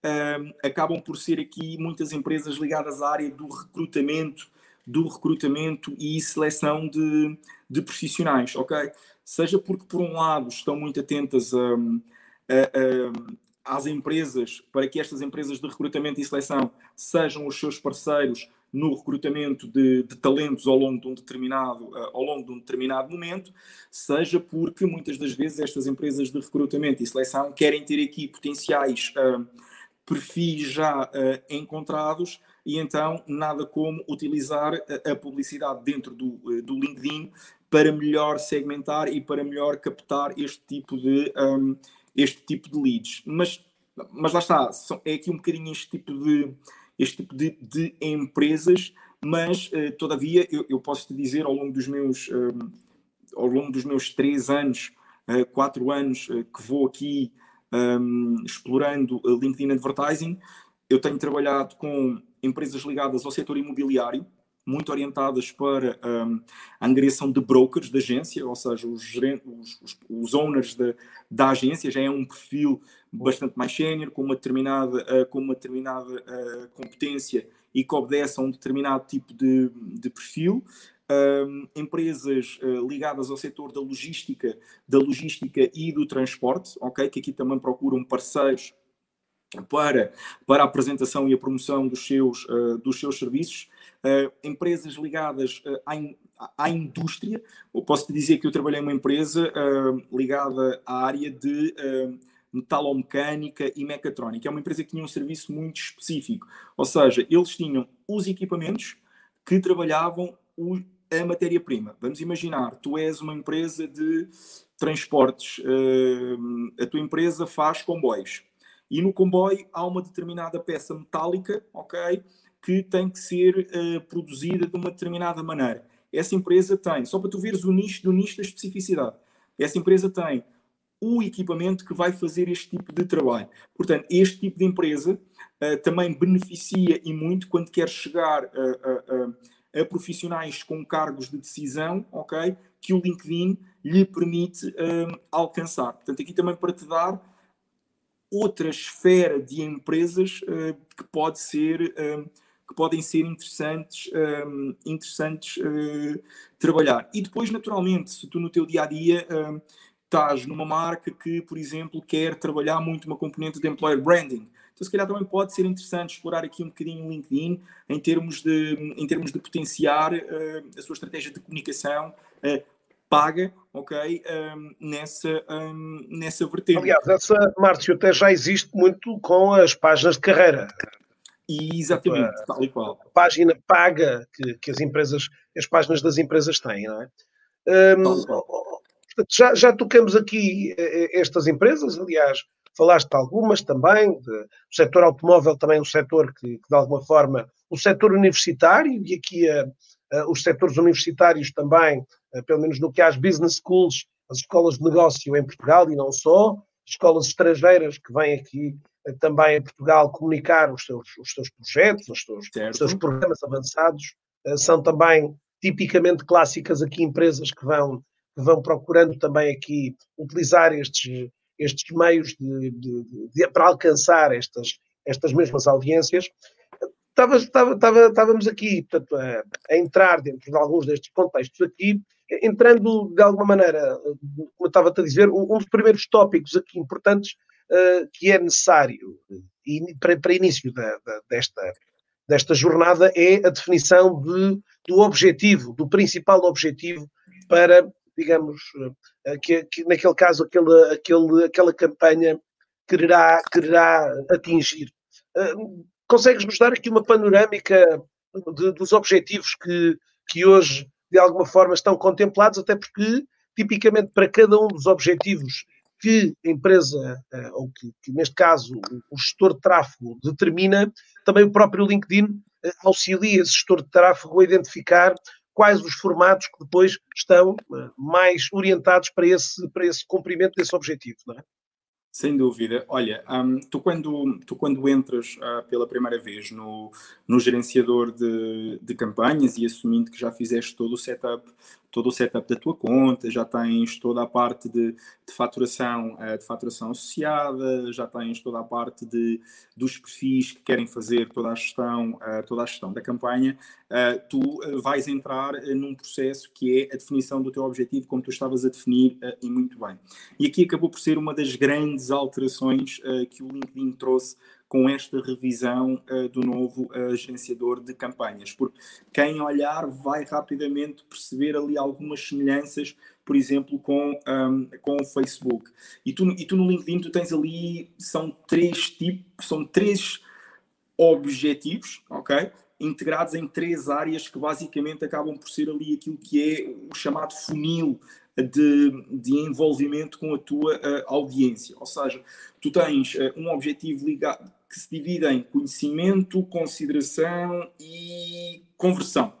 um, acabam por ser aqui muitas empresas ligadas à área do recrutamento, do recrutamento e seleção de, de profissionais, ok? Seja porque, por um lado, estão muito atentas a, a, a, às empresas, para que estas empresas de recrutamento e seleção sejam os seus parceiros no recrutamento de, de, talentos ao longo de um determinado uh, ao longo de um determinado momento, seja porque muitas das vezes estas empresas de recrutamento e seleção querem ter aqui potenciais uh, perfis já uh, encontrados e então nada como utilizar a, a publicidade dentro do, uh, do LinkedIn para melhor segmentar e para melhor captar este tipo de, um, este tipo de leads. Mas, mas lá está, é aqui um bocadinho este tipo de, este tipo de, de empresas, mas uh, todavia eu, eu, posso te dizer ao longo dos meus, um, ao longo dos meus três anos, quatro anos que vou aqui um, explorando LinkedIn Advertising. Eu tenho trabalhado com empresas ligadas ao setor imobiliário, muito orientadas para um, a angariação de brokers da agência, ou seja, os, os, os, owners da, da, agência, já é um perfil bastante mais sénior, com uma determinada, uh, com uma determinada uh, competência e que obedece a um determinado tipo de, de perfil um, empresas uh, ligadas ao setor da logística, da logística e do transporte, ok? Que aqui também procuram parceiros para, para a apresentação e a promoção dos seus, uh, dos seus serviços. Uh, empresas ligadas à, in, à indústria. Eu posso te dizer que eu trabalhei numa empresa ligada à área de metalomecânica e mecatrónica. É uma empresa que tinha um serviço muito específico. Ou seja, eles tinham os equipamentos que trabalhavam o, a matéria-prima. Vamos imaginar, tu és uma empresa de transportes, uh, a tua empresa faz comboios. E no comboio há uma determinada peça metálica, ok, que tem que ser uh, produzida de uma determinada maneira. Essa empresa tem, só para tu veres o nicho do nicho da especificidade, essa empresa tem o equipamento que vai fazer este tipo de trabalho. Portanto, este tipo de empresa uh, também beneficia e muito quando quer chegar a a profissionais com cargos de decisão, ok? Que o LinkedIn lhe permite um, alcançar. Portanto, aqui também para te dar outra esfera de empresas uh, que pode ser um, que podem ser interessantes, um, interessantes uh, trabalhar. E depois, naturalmente, se tu no teu dia a dia estás numa marca que, por exemplo, quer trabalhar muito uma componente de employer branding, então, se calhar também pode ser interessante explorar aqui um bocadinho o LinkedIn em termos de, em termos de potenciar uh, a sua estratégia de comunicação uh, paga, ok, um, nessa, um, nessa vertente. Aliás, essa, Márcio, até já existe muito com as páginas de carreira. E exatamente, a, tal e qual. A página paga que, que as empresas, as páginas das empresas têm, não é? Um, ehm, já, já tocamos aqui eh, estas empresas, aliás, falaste de algumas também, de, o setor automóvel também é um setor que, que de alguma forma, o setor universitário, e aqui a, a, os setores universitários também, a, pelo menos no que há as business schools, as escolas de negócio em Portugal e não só, escolas estrangeiras que vêm aqui também em Portugal comunicar os seus, os seus projetos, os seus, os seus programas avançados, são também tipicamente clássicas aqui empresas que vão, que vão procurando também aqui utilizar estes, estes meios de, de, de, para alcançar estas, estas mesmas audiências. Estava, estava, estava, estávamos aqui portanto, a, a, entrar dentro de alguns destes contextos aqui, entrando de alguma maneira, como eu estava a dizer, um, um dos primeiros tópicos aqui importantes que é necessário para, para início da, da, desta, desta jornada é a definição de, do objetivo, do principal objetivo para digamos, eh, que, que naquele caso aquele, aquele, aquela campanha quererá, quererá atingir. Eh, consegues-nos dar aqui uma panorâmica de, dos objetivos que, que hoje, de alguma forma, estão contemplados, até porque, tipicamente, para cada um dos objetivos que a empresa, eh, ou que, que, neste caso o gestor de tráfego determina, também o próprio LinkedIn auxilia esse gestor de tráfego a identificar quais os formatos que depois estão eh, mais orientados para esse, para esse cumprimento desse objetivo, não é? Sem dúvida. Olha, um, tu, quando, tu quando entras uh, pela primeira vez no, no gerenciador de, de campanhas e assumindo que já fizeste todo o setup todo o setup da tua conta, já tens toda a parte de, de faturação, uh, de faturação associada, já tens toda a parte de, dos perfis que querem fazer toda a gestão, uh, toda a gestão da campanha, uh, tu vais entrar num processo que é a definição do teu objetivo, como tu estavas a definir e muito bem. E aqui acabou por ser uma das grandes alterações que o LinkedIn trouxe com esta revisão uh, do novo uh, gerenciador de campanhas, porque quem olhar vai rapidamente perceber ali algumas semelhanças, por exemplo, com, um, com o Facebook. E tu, e tu no LinkedIn tu tens ali, são três tipos, são três objetivos, ok? Integrados em três áreas que basicamente acabam por ser ali aquilo que é o chamado funil de, de envolvimento com a tua uh, audiência. Ou seja, tu tens uh, um objetivo ligado que se divide em conhecimento, consideração e conversão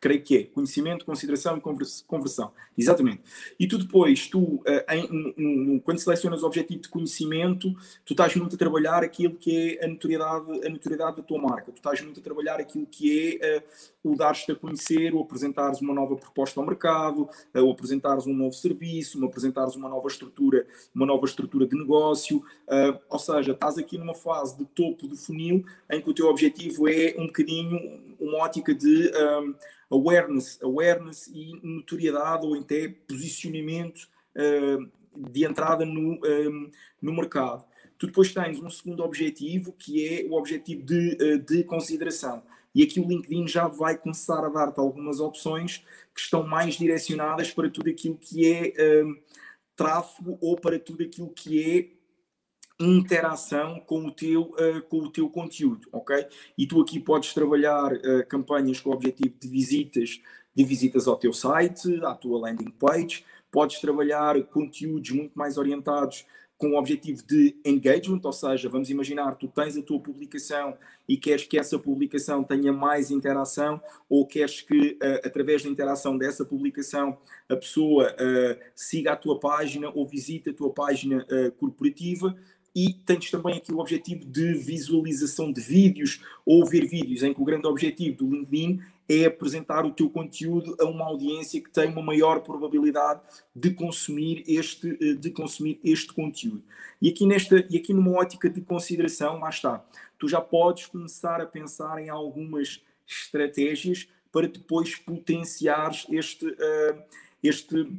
creio que é conhecimento, consideração e conversão. Exatamente. E tu depois, tu, eh, em, quando selecionas o objetivo de conhecimento, tu estás muito a trabalhar aquilo que é a notoriedade, a notoriedade da tua marca. Tu estás muito a trabalhar aquilo que é uh, o dar-te a conhecer, ou apresentares uma nova proposta ao mercado, uh, ou apresentares um novo serviço, ou apresentares uma nova estrutura, uma nova estrutura de negócio. Uh, ou seja, estás aqui numa fase de topo do funil em que o teu objetivo é um bocadinho uma ótica de um, awareness, awareness e notoriedade ou até posicionamento uh, de entrada no, um, no mercado. Tu depois tens um segundo objetivo que é o objetivo de, uh, de consideração. E aqui o LinkedIn já vai começar a dar-te algumas opções que estão mais direcionadas para tudo aquilo que é um, tráfego ou para tudo aquilo que é interação com o teu, uh, com o teu conteúdo, ok? E tu aqui podes trabalhar uh, campanhas com o objetivo de visitas, de visitas ao teu site, à tua landing page, podes trabalhar conteúdos muito mais orientados com o objetivo de engagement, ou seja, vamos imaginar, tu tens a tua publicação e queres que essa publicação tenha mais interação, ou queres que, uh, através da interação dessa publicação, a pessoa uh, siga a tua página ou visite a tua página uh, corporativa, e tens também aqui o objetivo de visualização de vídeos ou ver vídeos, em que o grande objetivo do LinkedIn é apresentar o teu conteúdo a uma audiência que tem uma maior probabilidade de consumir este, eh, de consumir este conteúdo. E aqui, nesta, e aqui numa ótica de consideração, lá está, tu já podes começar a pensar em algumas estratégias para depois potenciares este, uh, este,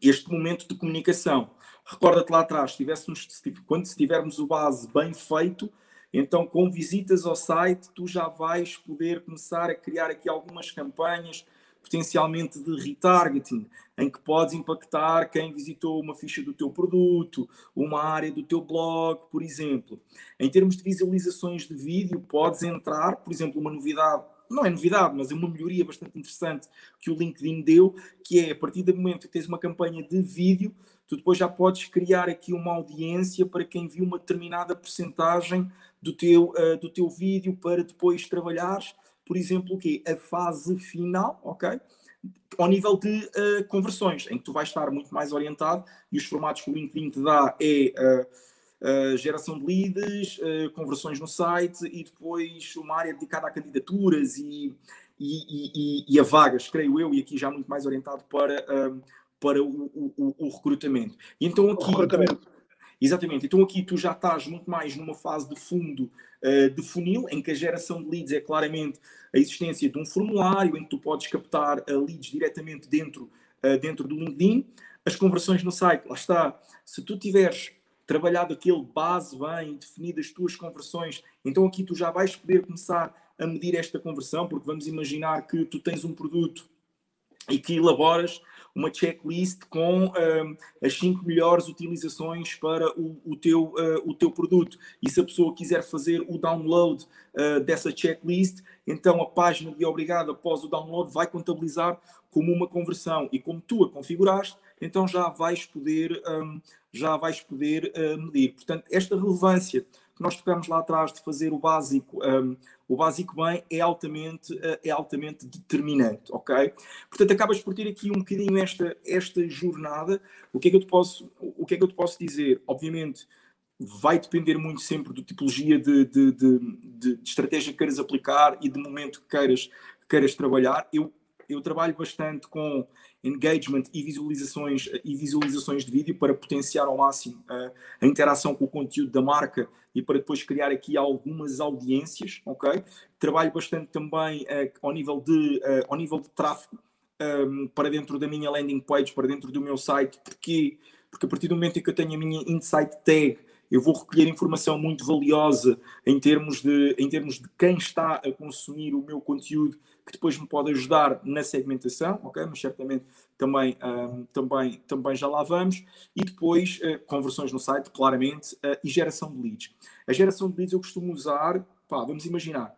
este momento de comunicação. Recorda-te lá atrás, tivéssemos, quando tivermos o base bem feito, então com visitas ao site, tu já vais poder começar a criar aqui algumas campanhas, potencialmente de retargeting, em que podes impactar quem visitou uma ficha do teu produto, uma área do teu blog, por exemplo. Em termos de visualizações de vídeo, podes entrar, por exemplo, uma novidade não é novidade, mas é uma melhoria bastante interessante que o LinkedIn deu, que é a partir do momento que tens uma campanha de vídeo, tu depois já podes criar aqui uma audiência para quem viu uma determinada percentagem do teu, uh, do teu vídeo para depois trabalhares, por exemplo, o quê? A fase final, ok? Ao nível de uh, conversões, em que tu vais estar muito mais orientado e os formatos que o LinkedIn te dá é uh, geração de leads, conversões no site e depois uma área dedicada a candidaturas e, e, e, e a vagas, creio eu, e aqui já muito mais orientado para, para o, o, o, recrutamento. E então aqui. O recrutamento Exatamente. Então aqui tu já estás muito mais numa fase de fundo uh, de funil, em que a geração de leads é claramente a existência de um formulário em que tu podes captar uh, leads diretamente dentro, uh, dentro do LinkedIn. As conversões no site, lá está. Se tu tiveres trabalhado aquele base bem, definido as tuas conversões, então aqui tu já vais poder começar a medir esta conversão, porque vamos imaginar que tu tens um produto e que elaboras uma checklist com um, as cinco melhores utilizações para o, o teu, uh, o teu produto. E se a pessoa quiser fazer o download uh, dessa checklist, então a página de obrigado após o download vai contabilizar como uma conversão. E como tu a configuraste, então já vais poder, um, já vais poder uh, medir. Portanto, esta relevância que nós tocamos lá atrás de fazer o básico, um, o básico bem é altamente, uh, é altamente determinante, ok? Portanto, acabas por ter aqui um bocadinho esta, esta jornada. O que é que eu te posso, o que é que eu te posso dizer? Obviamente, vai depender muito sempre da tipologia de, de, de, de, estratégia que queiras aplicar e de momento que queiras, que queiras trabalhar. Eu, eu trabalho bastante com engagement e visualizações, e visualizações de vídeo para potenciar ao máximo uh, a interação com o conteúdo da marca e para depois criar aqui algumas audiências, ok? Trabalho bastante também uh, ao, nível de, ao nível de tráfego um, para dentro da minha landing page, para dentro do meu site, porque porque a partir do momento em que eu tenho a minha insight tag eu vou recolher informação muito valiosa em termos de, em termos de quem está a consumir o meu conteúdo, que depois me pode ajudar na segmentação, ok? Mas certamente também, também, também já lá vamos. E depois, uh, conversões no site, claramente, uh, e geração de leads. A geração de leads eu costumo usar, pá, vamos imaginar,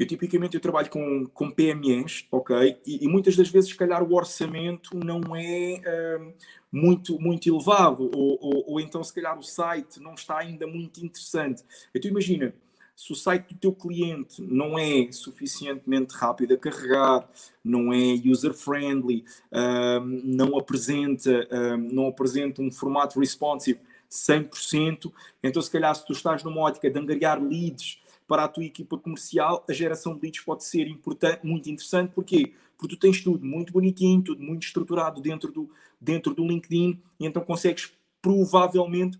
eu tipicamente eu trabalho com, com PMEs, ok? E, e, muitas das vezes, se calhar, o orçamento não é um, muito, muito elevado, ou, ou, ou, então, se calhar, o site não está ainda muito interessante. Então, imagina, se o site do teu cliente não é suficientemente rápido a carregar, não é user-friendly, um, não, apresenta, um, não apresenta um formato responsive 100%, então, se calhar, se tu estás numa ótica de angariar leads para a tua equipa comercial, a geração de leads pode ser importante, muito interessante. Porquê? Porque tu tens tudo muito bonitinho, tudo muito estruturado dentro do, dentro do LinkedIn e então consegues provavelmente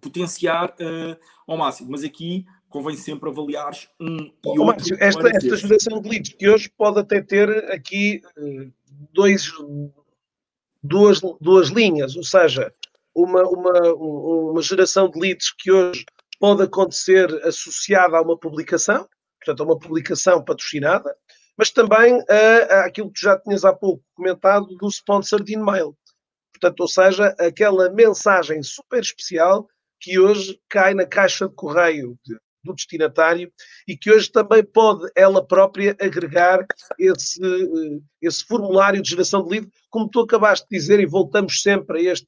potenciar uh, ao máximo. Mas aqui convém sempre avaliar um e outro. Márcio, esta, esta geração de leads de hoje pode até ter aqui uh, dois, duas, duas linhas, ou seja, uma, uma, uma geração de leads que hoje pode acontecer associada a uma publicação, portanto, a uma publicação patrocinada, mas também a, a aquilo que já tinhas há pouco comentado do sponsored email. Portanto, ou seja, aquela mensagem super especial que hoje cai na caixa de correio de, do destinatário e que hoje também pode ela própria agregar esse, esse formulário de geração de lead, como tu acabaste de dizer, e voltamos sempre a este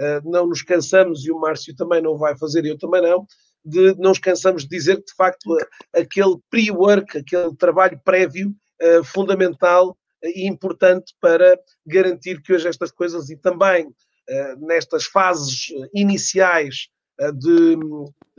eh, não nos cansamos, e o Márcio também não vai fazer, e eu também não, de não nos cansamos de dizer que, de facto, aquele pre-work, aquele trabalho prévio, uh, fundamental e importante para garantir que hoje estas coisas, e também nestas fases iniciais de,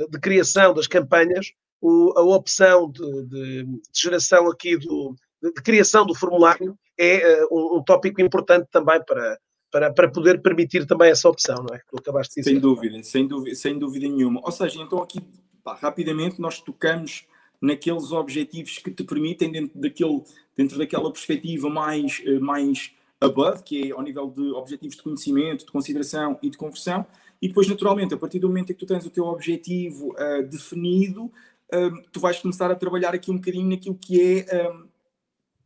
de, criação das campanhas, o, a opção de, de, de, geração aqui do, de, criação do formulário é um, um tópico importante também para, para, para poder permitir também essa opção, não é? Que tu acabaste de dizer. Sem dúvida, sem dúvida, sem dúvida nenhuma. Ou seja, então aqui, pá, rapidamente, nós tocamos naqueles objetivos que te permitem, dentro, daquele, dentro daquela perspectiva mais, eh, mais above, que é ao nível de objetivos de conhecimento, de consideração e de conversão, e depois, naturalmente, a partir do momento em que tu tens o teu objetivo uh, definido, uh, tu vais começar a trabalhar aqui um bocadinho naquilo que é uh,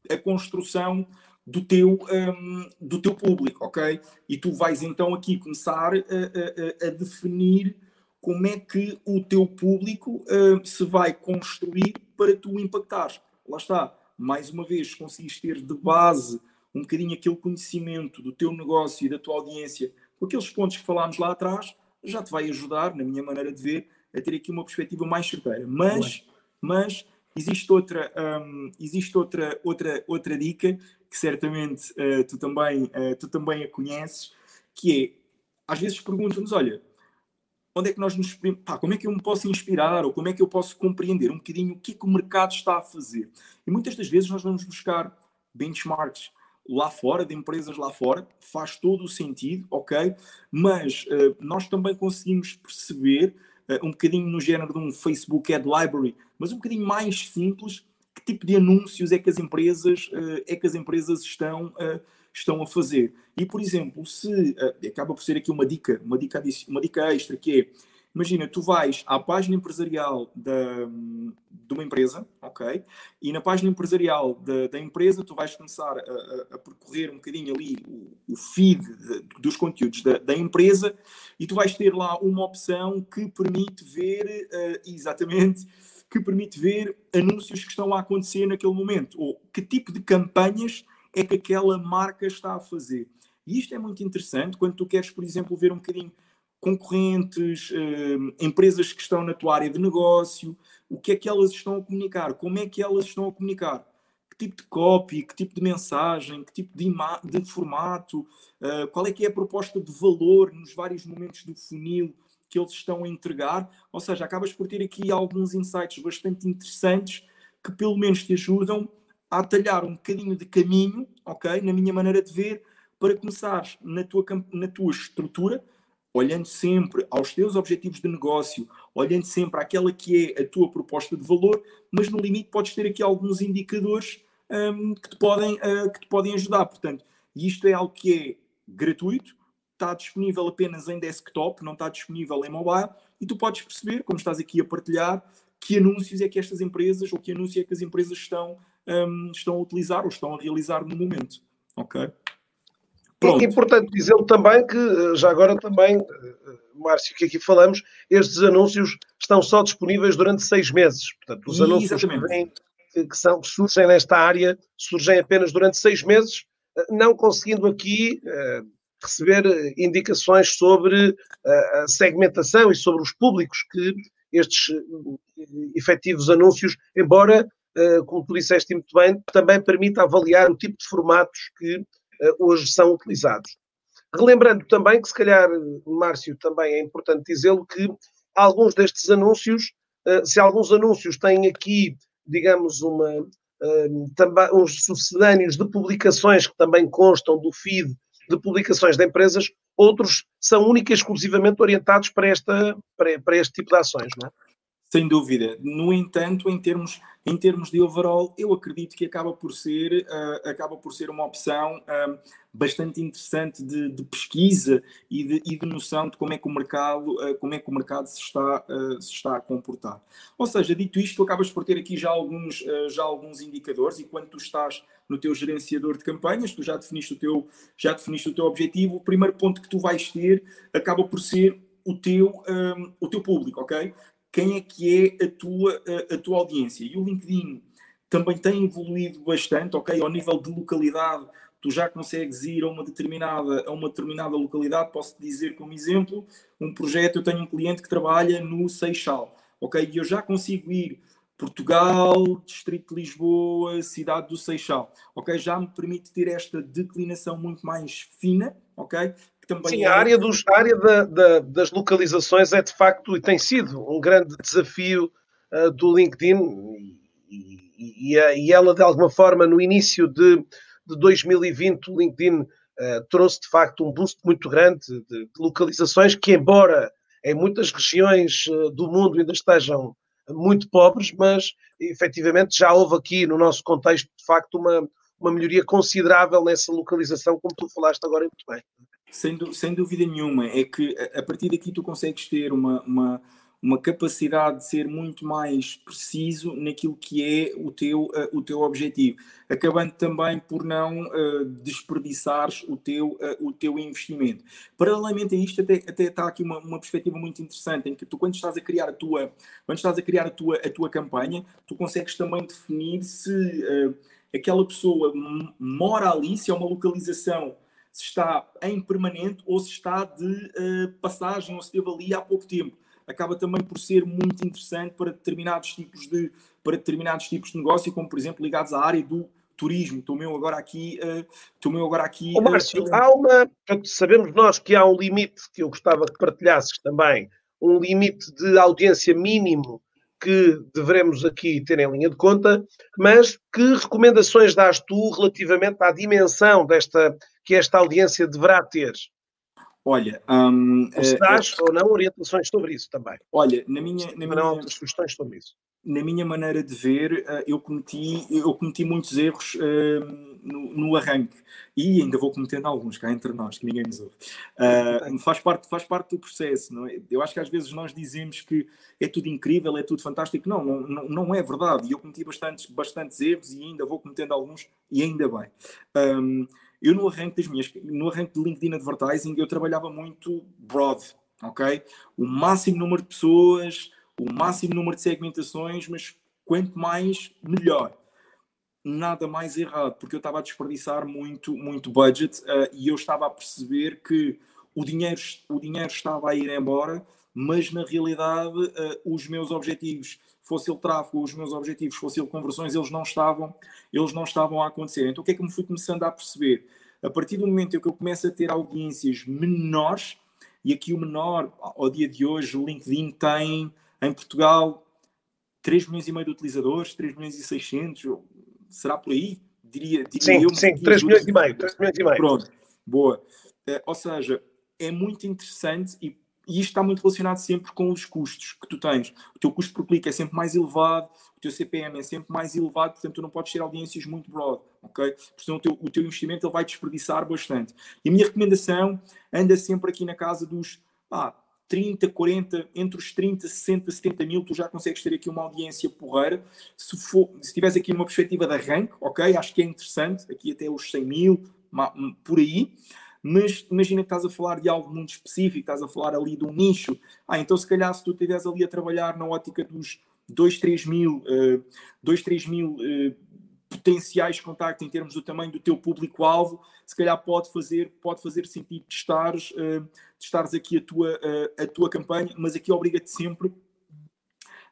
a construção do teu, um, do teu público, ok? E tu vais então aqui começar a, a, a definir como é que o teu público uh, se vai construir para tu impactar. lá está, mais uma vez, conseguiste ter de base um bocadinho aquele conhecimento do teu negócio e da tua audiência, aqueles pontos que falámos lá atrás, já te vai ajudar, na minha maneira de ver, a ter aqui uma perspectiva mais certeira. Mas, mas existe outra, um, existe outra, outra, outra dica que certamente uh, tu, também, uh, tu também a conheces, que é, às vezes perguntam-nos, olha, onde é que nós nos pá, como é que eu me posso inspirar ou como é que eu posso compreender um bocadinho o que é que o mercado está a fazer. E muitas das vezes nós vamos buscar benchmarks lá fora, de empresas lá fora, faz todo o sentido, ok? Mas uh, nós também conseguimos perceber uh, um bocadinho no género de um Facebook Ad Library, mas um bocadinho mais simples, que tipo de anúncios é que as empresas, uh, é que as empresas estão, estão a fazer. E, por exemplo, se acaba por ser aqui uma dica, uma dica, uma dica extra, que é Imagina, tu vais à página empresarial da, de uma empresa, ok? E na página empresarial da, da empresa tu vais começar a, a, percorrer um bocadinho ali o, o feed de, dos conteúdos da, da, empresa e tu vais ter lá uma opção que permite ver uh, exatamente que permite ver anúncios que estão a acontecer naquele momento ou que tipo de campanhas é que aquela marca está a fazer. E isto é muito interessante quando tu queres, por exemplo, ver um bocadinho concorrentes, eh, empresas que estão na tua área de negócio, o que é que elas estão a comunicar, como é que elas estão a comunicar, que tipo de copy, que tipo de mensagem, que tipo de, de formato, uh, qual é que é a proposta de valor nos vários momentos do funil que eles estão a entregar, ou seja, acabas por ter aqui alguns insights bastante interessantes que pelo menos te ajudam a atalhar um bocadinho de caminho, ok, na minha maneira de ver, para começares na tua, na tua estrutura, olhando sempre aos teus objetivos de negócio, olhando sempre àquela que é a tua proposta de valor, mas no limite podes ter aqui alguns indicadores um, que, te podem, uh, que te podem ajudar. Portanto, isto é algo que é gratuito, está disponível apenas em desktop, não está disponível em mobile, e tu podes perceber, como estás aqui a partilhar, que anúncios é que estas empresas, ou que anúncio é que as empresas estão, um, estão a utilizar ou estão a realizar no momento. Ok? Pronto. É importante dizer também que, eh, já agora também, eh, Márcio, que aqui falamos, estes anúncios estão só disponíveis durante seis meses. Portanto, os anúncios que, vêm, que, são, que surgem nesta área surgem apenas durante seis meses, eh, não conseguindo aqui uh, receber indicações sobre uh, a segmentação e sobre os públicos que estes uh, efetivos anúncios, embora, como tu disseste muito bem, também permita avaliar o tipo de formatos que hoje são utilizados. Relembrando também que, se calhar, Márcio, também é importante dizê-lo que alguns destes anúncios, eh, se alguns anúncios têm aqui, digamos, uma, eh, também, uns sucedâneos de publicações que também constam do feed de publicações de empresas, outros são única e exclusivamente orientados para, esta, para, para este tipo de ações, não é? Sem dúvida. No entanto, em termos, em termos de overall, eu acredito que acaba por ser, uh, acaba por ser uma opção uh, bastante interessante de, de pesquisa e de, e de, noção de como é que o mercado, uh, como é que o mercado se, está, se está a comportar. Ou seja, dito isto, tu acabas por ter aqui já alguns, já alguns indicadores e quando tu estás no teu gerenciador de campanhas, tu já definiste o teu, já definiste o teu objetivo, o primeiro ponto que tu vais ter acaba por ser o teu, um, o teu público, ok? Quem é que é a tua, a, tua audiência. E o LinkedIn também tem evoluído bastante, ok? Ao nível de localidade, tu já consegues ir a uma determinada, a uma determinada localidade. Posso dizer como exemplo, um projeto, eu tenho um cliente que trabalha no Seixal, ok? E eu já consigo ir Portugal, Distrito de Lisboa, Cidade do Seixal, ok? Já me permite ter esta declinação muito mais fina, ok? Também Sim, é... a área, dos, a área da, da, das localizações é de facto e tem sido um grande desafio uh, do LinkedIn e, e, e, ela de alguma forma no início de, de 2020 o LinkedIn uh, trouxe de facto um boost muito grande de, de localizações que embora em muitas regiões uh, do mundo ainda estejam muito pobres, mas efetivamente já houve aqui no nosso contexto de facto uma, uma melhoria considerável nessa localização, como tu falaste agora muito bem. Sem, sem dúvida nenhuma, é que a partir daqui tu consegues ter uma, uma, uma capacidade de ser muito mais preciso naquilo que é o teu, uh, o teu objetivo, acabando também por não uh, desperdiçares o teu, uh, o teu investimento. Paralelamente a isto, até, até está aqui uma, uma perspectiva muito interessante, em que tu, quando estás a criar a tua, quando estás a criar a tua, a tua campanha, tu consegues também definir se aquela pessoa mora ali, se é uma localização se está em permanente ou se está de uh, passagem ou se esteve ali há pouco tempo. Acaba também por ser muito interessante para determinados tipos de, para determinados tipos de negócio, como por exemplo ligados à área do turismo. Estou meu agora aqui. Uh, agora aqui. Uh, Márcio, há uma. Sabemos nós que há um limite que eu gostava que partilhasses também, um limite de audiência mínimo que devemos aqui ter em linha de conta, mas que recomendações dás tu relativamente à dimensão desta que esta audiência deverá ter? Olha, um, ou se dás uh, ou não orientações sobre isso também. Olha, na minha, na minha outras sugestões sobre isso. Na minha maneira de ver, uh, eu cometi, eu cometi muitos erros uh, no, no, arranque e ainda vou cometendo alguns cá entre nós que ninguém nos ouve. Uh, faz parte, faz parte do processo, não é? Eu acho que às vezes nós dizemos que é tudo incrível, é tudo fantástico. Não, não, não, não é verdade. E eu cometi bastantes, bastantes erros e ainda vou cometendo alguns e ainda bem. Um, eu no arranque das minhas, no arranque de LinkedIn Advertising, eu trabalhava muito broad, ok? O máximo número de pessoas, o máximo número de segmentações, mas quanto mais, melhor. Nada mais errado, porque eu estava a desperdiçar muito, muito budget uh, e eu estava a perceber que o dinheiro, o dinheiro estava a ir embora, mas na realidade uh, os meus objetivos fosse ele tráfego, os meus objetivos, fosse ele conversões, eles não estavam, eles não estavam a acontecer. Então o que é que me fui começando a perceber? A partir do momento em que eu começo a ter audiências menores, e aqui o menor, ao dia de hoje, o LinkedIn tem em Portugal 3 milhões e meio de utilizadores, 3 milhões e 600, será por aí? Diria, diria sim, eu. Sim, 3 milhões e meio, 3 milhões e meio. Pronto, boa. Uh, ou seja, é muito interessante e e isto está muito relacionado sempre com os custos que tu tens. O teu custo por clique é sempre mais elevado, o teu CPM é sempre mais elevado, portanto tu não podes ter audiências muito broad, ok? Portanto o teu, o teu investimento ele vai desperdiçar bastante. E a minha recomendação anda sempre aqui na casa dos ah, 30, 40, entre os 30, 60, 70 mil, tu já consegues ter aqui uma audiência porreira. Se, for, se tiveres aqui uma perspectiva de arranque, ok? Acho que é interessante, aqui até os 100 mil, por aí mas imagina que estás a falar de algo muito específico, estás a falar ali de um nicho. Ah, então se calhar se tu estiveres ali a trabalhar na ótica dos 2, 3 mil, uh, 2, 3 mil uh, potenciais contactos em termos do tamanho do teu público-alvo, se calhar pode fazer, pode fazer sentido testares, uh, testares aqui a tua, uh, a tua campanha, mas aqui obriga-te sempre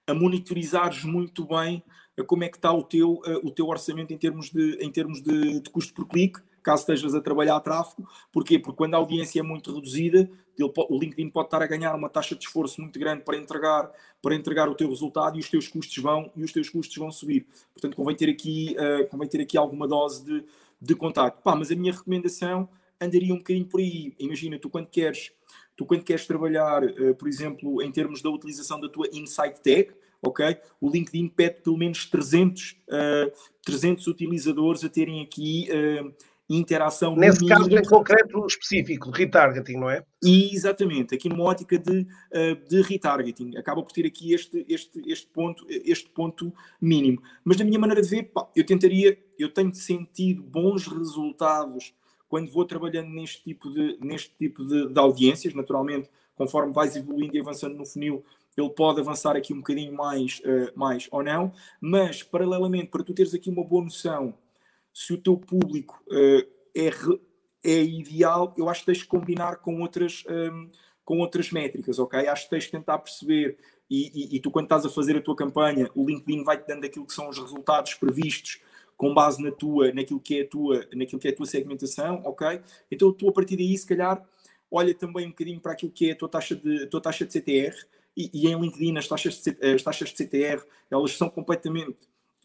a monitorizares muito bem como é que está o teu, o teu orçamento em termos de, em termos de, de custo por clique, caso estejas a trabalhar a tráfego. Porquê? Porque quando a audiência é muito reduzida, o LinkedIn pode estar a ganhar uma taxa de esforço muito grande para entregar, para entregar o teu resultado e os teus custos vão, e os teus custos vão subir. Portanto, convém ter aqui, uh, convém ter aqui alguma dose de, de contacto. Pá, mas a minha recomendação andaria um bocadinho por aí. Imagina, tu quando queres, tu quando queres trabalhar, uh, por exemplo, em termos da utilização da tua Insight Tag, ok? O LinkedIn pede pelo menos 300, uh, 300 utilizadores a terem aqui uh, interação. Nesse caso em concreto específico, retargeting, não é? E, exatamente, aqui numa ótica de, eh, de retargeting. Acaba por ter aqui este, este, este, ponto, este ponto mínimo. Mas na minha maneira de ver, pá, eu tentaria, eu tenho sentido bons resultados quando vou trabalhando neste tipo de, neste tipo de, de audiências, naturalmente, conforme vais evoluindo e avançando no funil, ele pode avançar aqui um bocadinho mais, uh, mais ou não, mas paralelamente, para tu teres aqui uma boa noção se o teu público uh, é, é ideal, eu acho que tens de combinar com outras, um, ehm, com outras métricas, ok? Acho que tens de tentar perceber, e, e, e, tu quando estás a fazer a tua campanha, o LinkedIn vai-te dando aquilo que são os resultados previstos com base na tua, naquilo que é a tua, naquilo que é a tua segmentação, ok? Então tu a partir daí, se calhar, olha também um bocadinho para aquilo que é a tua taxa de, tua taxa de CTR, e, e em LinkedIn as taxas, de, as taxas de CTR, elas são completamente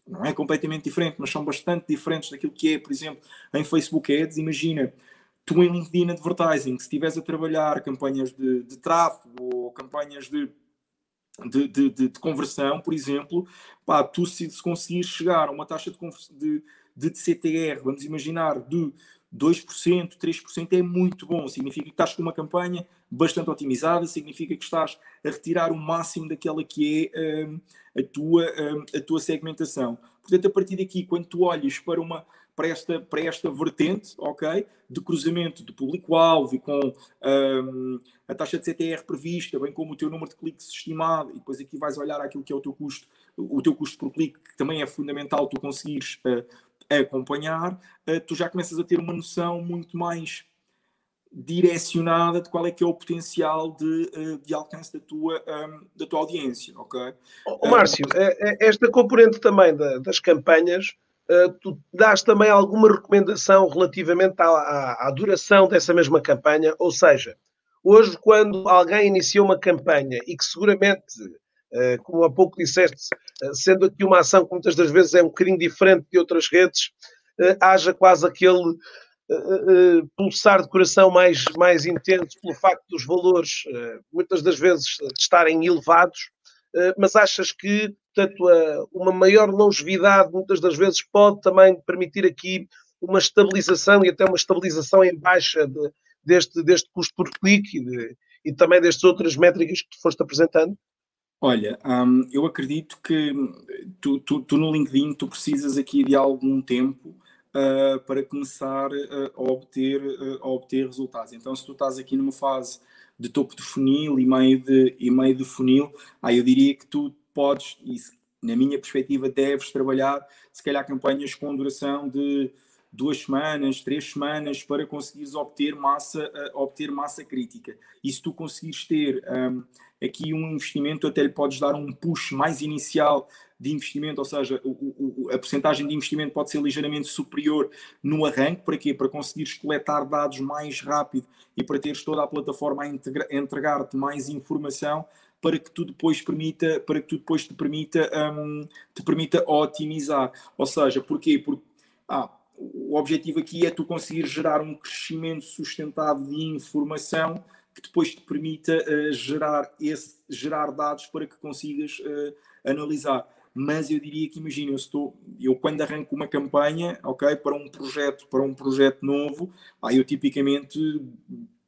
não é completamente diferente, mas são bastante diferentes daquilo que é, por exemplo, em Facebook Ads. Imagina, tu em LinkedIn Advertising, se estiveres a trabalhar campanhas de, de tráfego ou campanhas de, de, de, de, conversão, por exemplo, pá, tu se, se conseguires chegar a uma taxa de, de, de CTR, vamos imaginar, de 2%, 3% é muito bom. Significa que estás com uma campanha bastante otimizada, significa que estás a retirar o máximo daquela que é um, a, tua, um, a tua segmentação. Portanto, a partir daqui, quando tu olhas para uma para esta, para esta vertente, ok? De cruzamento de público-alvo e com um, a taxa de CTR prevista, bem como o teu número de cliques estimado, e depois aqui vais olhar aquilo que é o teu custo, o teu custo por clique, que também é fundamental tu conseguires uh, acompanhar, uh, tu já começas a ter uma noção muito mais direcionada de qual é que é o potencial de, uh, de alcance da tua, um, da tua audiência, ok? Oh, Márcio, esta componente também da, das campanhas, tu dás também alguma recomendação relativamente à, à, duração dessa mesma campanha? Ou seja, hoje, quando alguém inicia uma campanha e que seguramente, como há pouco disseste, uh, sendo aqui uma ação que muitas das vezes é um bocadinho diferente de outras redes, haja quase aquele pulsar de coração mais, mais intenso pelo facto dos valores, muitas das vezes, estarem elevados, mas achas que portanto, uma maior longevidade, muitas das vezes, pode também permitir aqui uma estabilização e até uma estabilização em baixa de, deste, deste custo por clique e, de, e, também destas outras métricas que tu foste apresentando? Olha, um, eu acredito que tu, tu, tu, no LinkedIn tu precisas aqui de algum tempo uh, para começar uh, a, obter, uh, a obter resultados. Então, se tu estás aqui numa fase de topo de funil e meio de, e meio de funil, aí eu diria que tu podes, e na minha perspectiva, deves trabalhar, se calhar, campanhas com duração de duas semanas, três semanas, para conseguires obter massa, obter massa crítica. E se tu conseguires ter um, aqui um investimento, até lhe podes dar um push mais inicial de investimento, ou seja, o, o, a porcentagem de investimento pode ser ligeiramente superior no arranque, para quê? Para conseguires coletar dados mais rápido e para teres toda a plataforma a, a entregar-te mais informação para que tu depois permita, para que tu depois te permita, um, te permita otimizar. Ou seja, porquê? Porque ah, o objetivo aqui é tu conseguir gerar um crescimento sustentado de informação que depois te permita uh, gerar, esse, gerar dados para que consigas uh, analisar. Mas eu diria que imagina, eu estou, eu quando arranco uma campanha, ok, para um projeto, para um projeto novo, aí eu tipicamente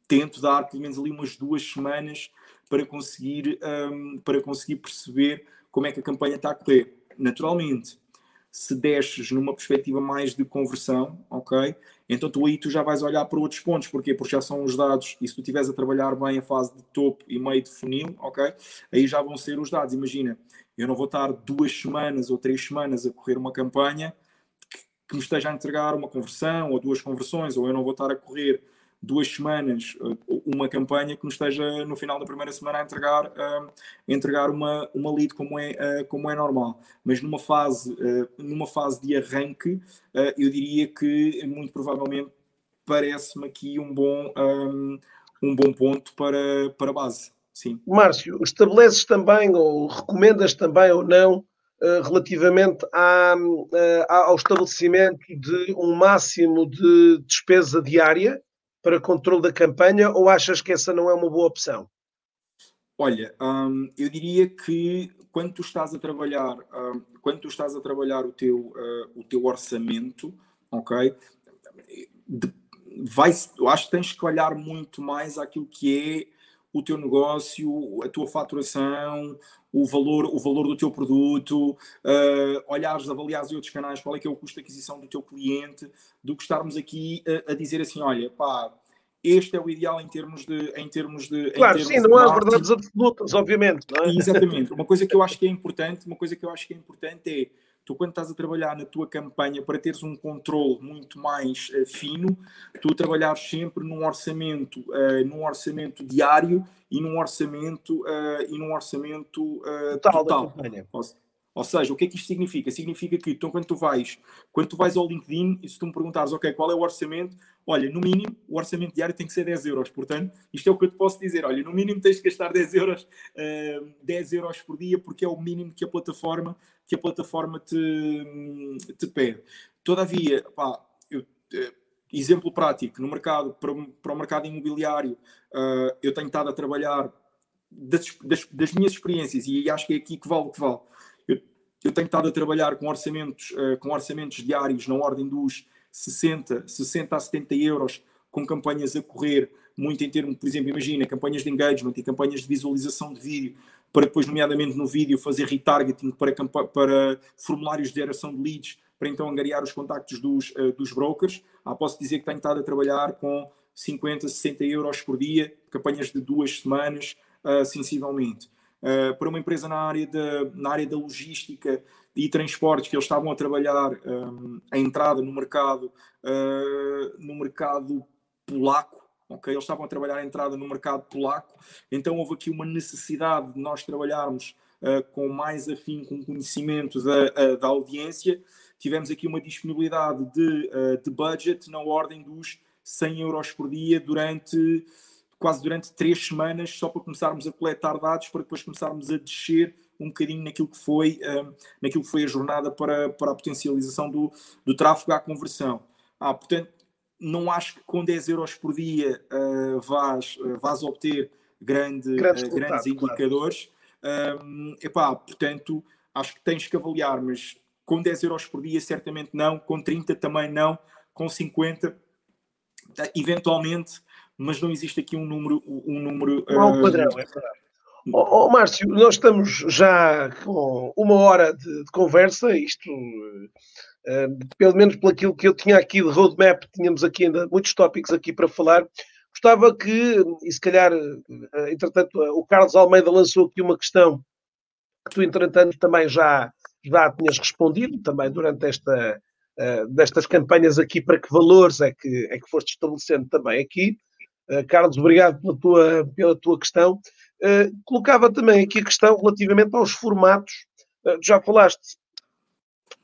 tento dar pelo menos ali umas duas semanas para conseguir, um, para conseguir perceber como é que a campanha está a correr. Naturalmente, se desces numa perspectiva mais de conversão, ok? Então tu aí tu já vais olhar para outros pontos, porquê? Porque já são os dados, e se tu estiveres a trabalhar bem a fase de topo e meio de funil, ok? Aí já vão ser os dados. Imagina, eu não vou estar duas semanas ou três semanas a correr uma campanha que, que me esteja a entregar uma conversão ou duas conversões, ou eu não vou estar a correr duas semanas eh, uma campanha que nos esteja no final da primeira semana a entregar, uh, entregar uma, uma lead como é, uh, como é normal. Mas numa fase, numa fase de arranque, eu diria que muito provavelmente parece-me aqui um bom, um bom ponto para, para base. Sim. Márcio, estabeleces também ou recomendas também ou não relativamente à, ao estabelecimento de um máximo de despesa diária para controle da campanha ou achas que essa não é uma boa opção? Olha, hum, eu diria que quando tu estás a trabalhar, hum, quando estás a trabalhar o teu, uh, o teu orçamento, ok? De, vai, eu acho que tens que olhar muito mais aquilo que é o teu negócio, a tua faturação, o valor, o valor do teu produto, uh, olhares, avaliares outros canais, qual é que é o custo de aquisição do teu cliente, do que estarmos aqui a, a dizer assim, olha, pá, este é o ideal em termos de. Em termos de claro, termos sim, não há verdades absolutas, obviamente. É? Exatamente. Uma coisa que eu acho que é importante, uma coisa que eu acho que é importante é tu quando estás a trabalhar na tua campanha para teres um controle muito mais uh, fino, tu trabalhares sempre num orçamento, uh, num orçamento diário e num orçamento uh, e num orçamento total. total. Ou, seja, o que é que isto significa? Significa que então, quando tu vais, quando tu vais ao LinkedIn e se tu me perguntares, ok, qual é o orçamento? Olha, no mínimo, o orçamento diário tem que ser 10 euros. Portanto, isto é o que eu te posso dizer. Olha, no mínimo tens de gastar 10 euros, uh, 10 euros por dia, porque é o mínimo que a plataforma, que a plataforma te, te pede. Todavia, pá, eu, uh, exemplo prático, no mercado, para, para o mercado imobiliário, uh, eu tenho estado a trabalhar das, das, das, minhas experiências, e acho que é aqui que vale o que vale. Eu, eu tenho estado a trabalhar com orçamentos, uh, com orçamentos diários na ordem dos 60, 60 a 70 euros com campanhas a correr, muito em termos, por exemplo, imagina, campanhas de engagement e campanhas de visualização de vídeo, para depois, nomeadamente no vídeo, fazer retargeting para, para formulários de geração de leads, para então angariar os contactos dos, uh, dos brokers. Ah, posso dizer que tenho estado a trabalhar com 50, 60 euros por dia, campanhas de duas semanas, uh, sensivelmente. Uh, para uma empresa na área, de, na área da logística e transportes, que eles estavam a trabalhar um, a entrada no mercado, no mercado polaco, ok? Eles estavam a trabalhar a entrada no mercado polaco, então houve aqui uma necessidade de nós trabalharmos uh, com mais afim, com conhecimento da, uh, da audiência. Tivemos aqui uma disponibilidade de, uh, de budget na ordem dos 100 euros por dia durante quase durante três semanas, só para começarmos a coletar dados, para depois começarmos a descer um bocadinho naquilo que foi, naquilo que foi a jornada para, para a potencialização do, do tráfego à conversão. Ah, portanto, não acho que com 10 euros por dia uh, vás, uh, vás obter grande, uh, grandes indicadores. Claro. Um, epá, portanto, acho que tens que avaliar, mas com 10 euros por dia certamente não, com 30 também não, com 50 eventualmente, mas não existe aqui um número. Um número não há um padrão, é verdade. Oh, oh, Márcio, nós estamos já com uma hora de, de conversa, isto Uh, pelo menos pelo que eu tinha aqui de roadmap, tínhamos aqui ainda muitos tópicos aqui para falar. Gostava que, e se calhar, uh, entretanto, uh, o Carlos Almeida lançou aqui uma questão que tu, entretanto, também já, já tinhas respondido, também durante esta, destas campanhas aqui, para que valores é que, é que foste estabelecendo também aqui. Carlos, obrigado pela tua, pela tua questão. Colocava também aqui a questão relativamente aos formatos. já falaste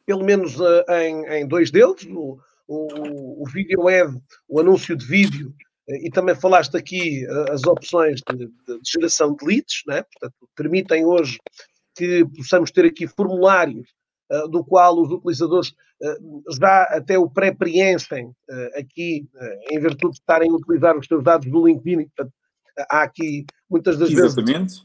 pelo menos uh, em, em, dois deles, o, o, o Video Ad, o anúncio de vídeo, uh, e também falaste aqui uh, as opções de, de, de, geração de leads, né? portanto, permitem hoje que possamos ter aqui formulários do qual os utilizadores já até o pré-preenchem aqui, em virtude de estarem a utilizar os seus dados do LinkedIn, portanto, há aqui muitas das Exatamente.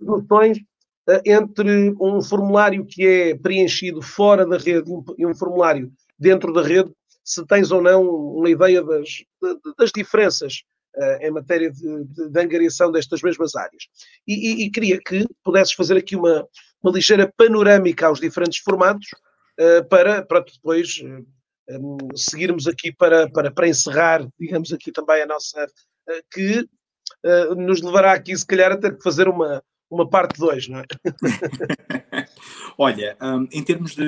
vezes eh, entre um formulário que é preenchido fora da rede e um formulário dentro da rede, se tens ou não uma ideia das, das diferenças uh, em matéria de, de, de, angariação destas mesmas áreas. E, e, e, queria que pudesses fazer aqui uma, uma ligeira panorâmica aos diferentes formatos uh, para, para depois uh, um, seguirmos aqui para, para, para encerrar, digamos aqui também a nossa, que nos levará aqui se calhar a ter que fazer uma, uma parte 2, não é? Olha, um, em, termos de,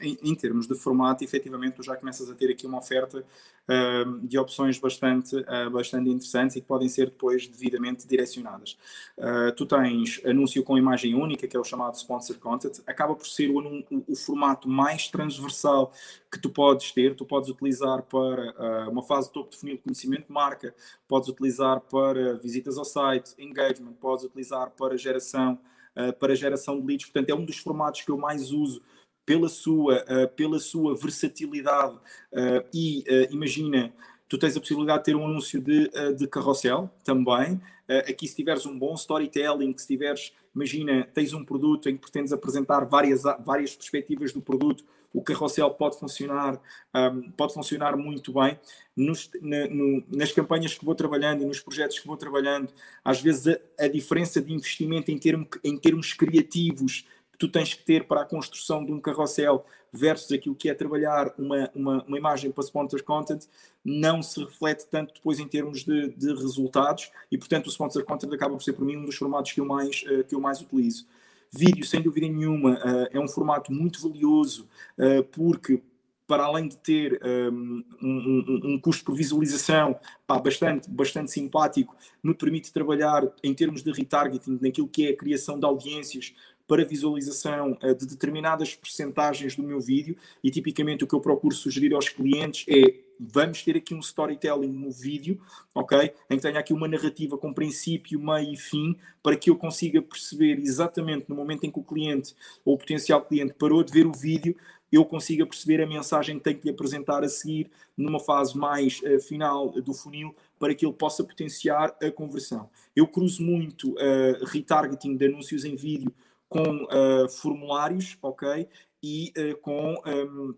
em, em, termos de formato, efetivamente, tu já começas a ter aqui uma oferta um, de opções bastante, uh, bastante interessantes e que podem ser depois devidamente direcionadas. Uh, tu tens anúncio com imagem única, que é o chamado Sponsor Content, acaba por ser o, o, o formato mais transversal que tu podes ter. Tu podes utilizar para uh, uma fase de topo de funil de conhecimento de marca, podes utilizar para visitas ao site, engagement, podes utilizar para geração uh, para geração de leads. Portanto, é um dos formatos que eu mais uso pela sua, uh, pela sua versatilidade uh, e imagina, tu tens a possibilidade de ter um anúncio de, de carrossel também. aqui, se tiveres um bom storytelling, se tiveres, imagina, tens um produto em que pretendes apresentar várias, várias perspectivas do produto, o carrossel pode funcionar, um, pode funcionar muito bem. Nos, na, no, nas campanhas que vou trabalhando e nos projetos que vou trabalhando, às vezes a, a diferença de investimento em, termo, em termos criativos que tu tens que ter para a construção de um carrossel versus aquilo que é trabalhar uma, uma, uma imagem para sponsor content não se reflete tanto depois em termos de, de resultados e portanto o sponsor content acaba por ser para mim um dos formatos que eu mais, uh, que eu mais utilizo. Vídeo, sem dúvida nenhuma, uh, é um formato muito valioso, uh, porque para além de ter um, um, um, custo por visualização pá, bastante, bastante simpático, me permite trabalhar em termos de retargeting naquilo que é a criação de audiências para visualização uh, de determinadas percentagens do meu vídeo e tipicamente o que eu procuro sugerir aos clientes é vamos ter aqui um storytelling no vídeo, ok? Em que tenha aqui uma narrativa com princípio, meio e fim, para que eu consiga perceber exatamente no momento em que o cliente ou o potencial cliente parou de ver o vídeo, eu consiga perceber a mensagem que tenho que lhe apresentar a seguir numa fase mais uh, final do funil para que ele possa potenciar a conversão. Eu cruzo muito uh, retargeting de anúncios em vídeo com uh, formulários, ok? E com um,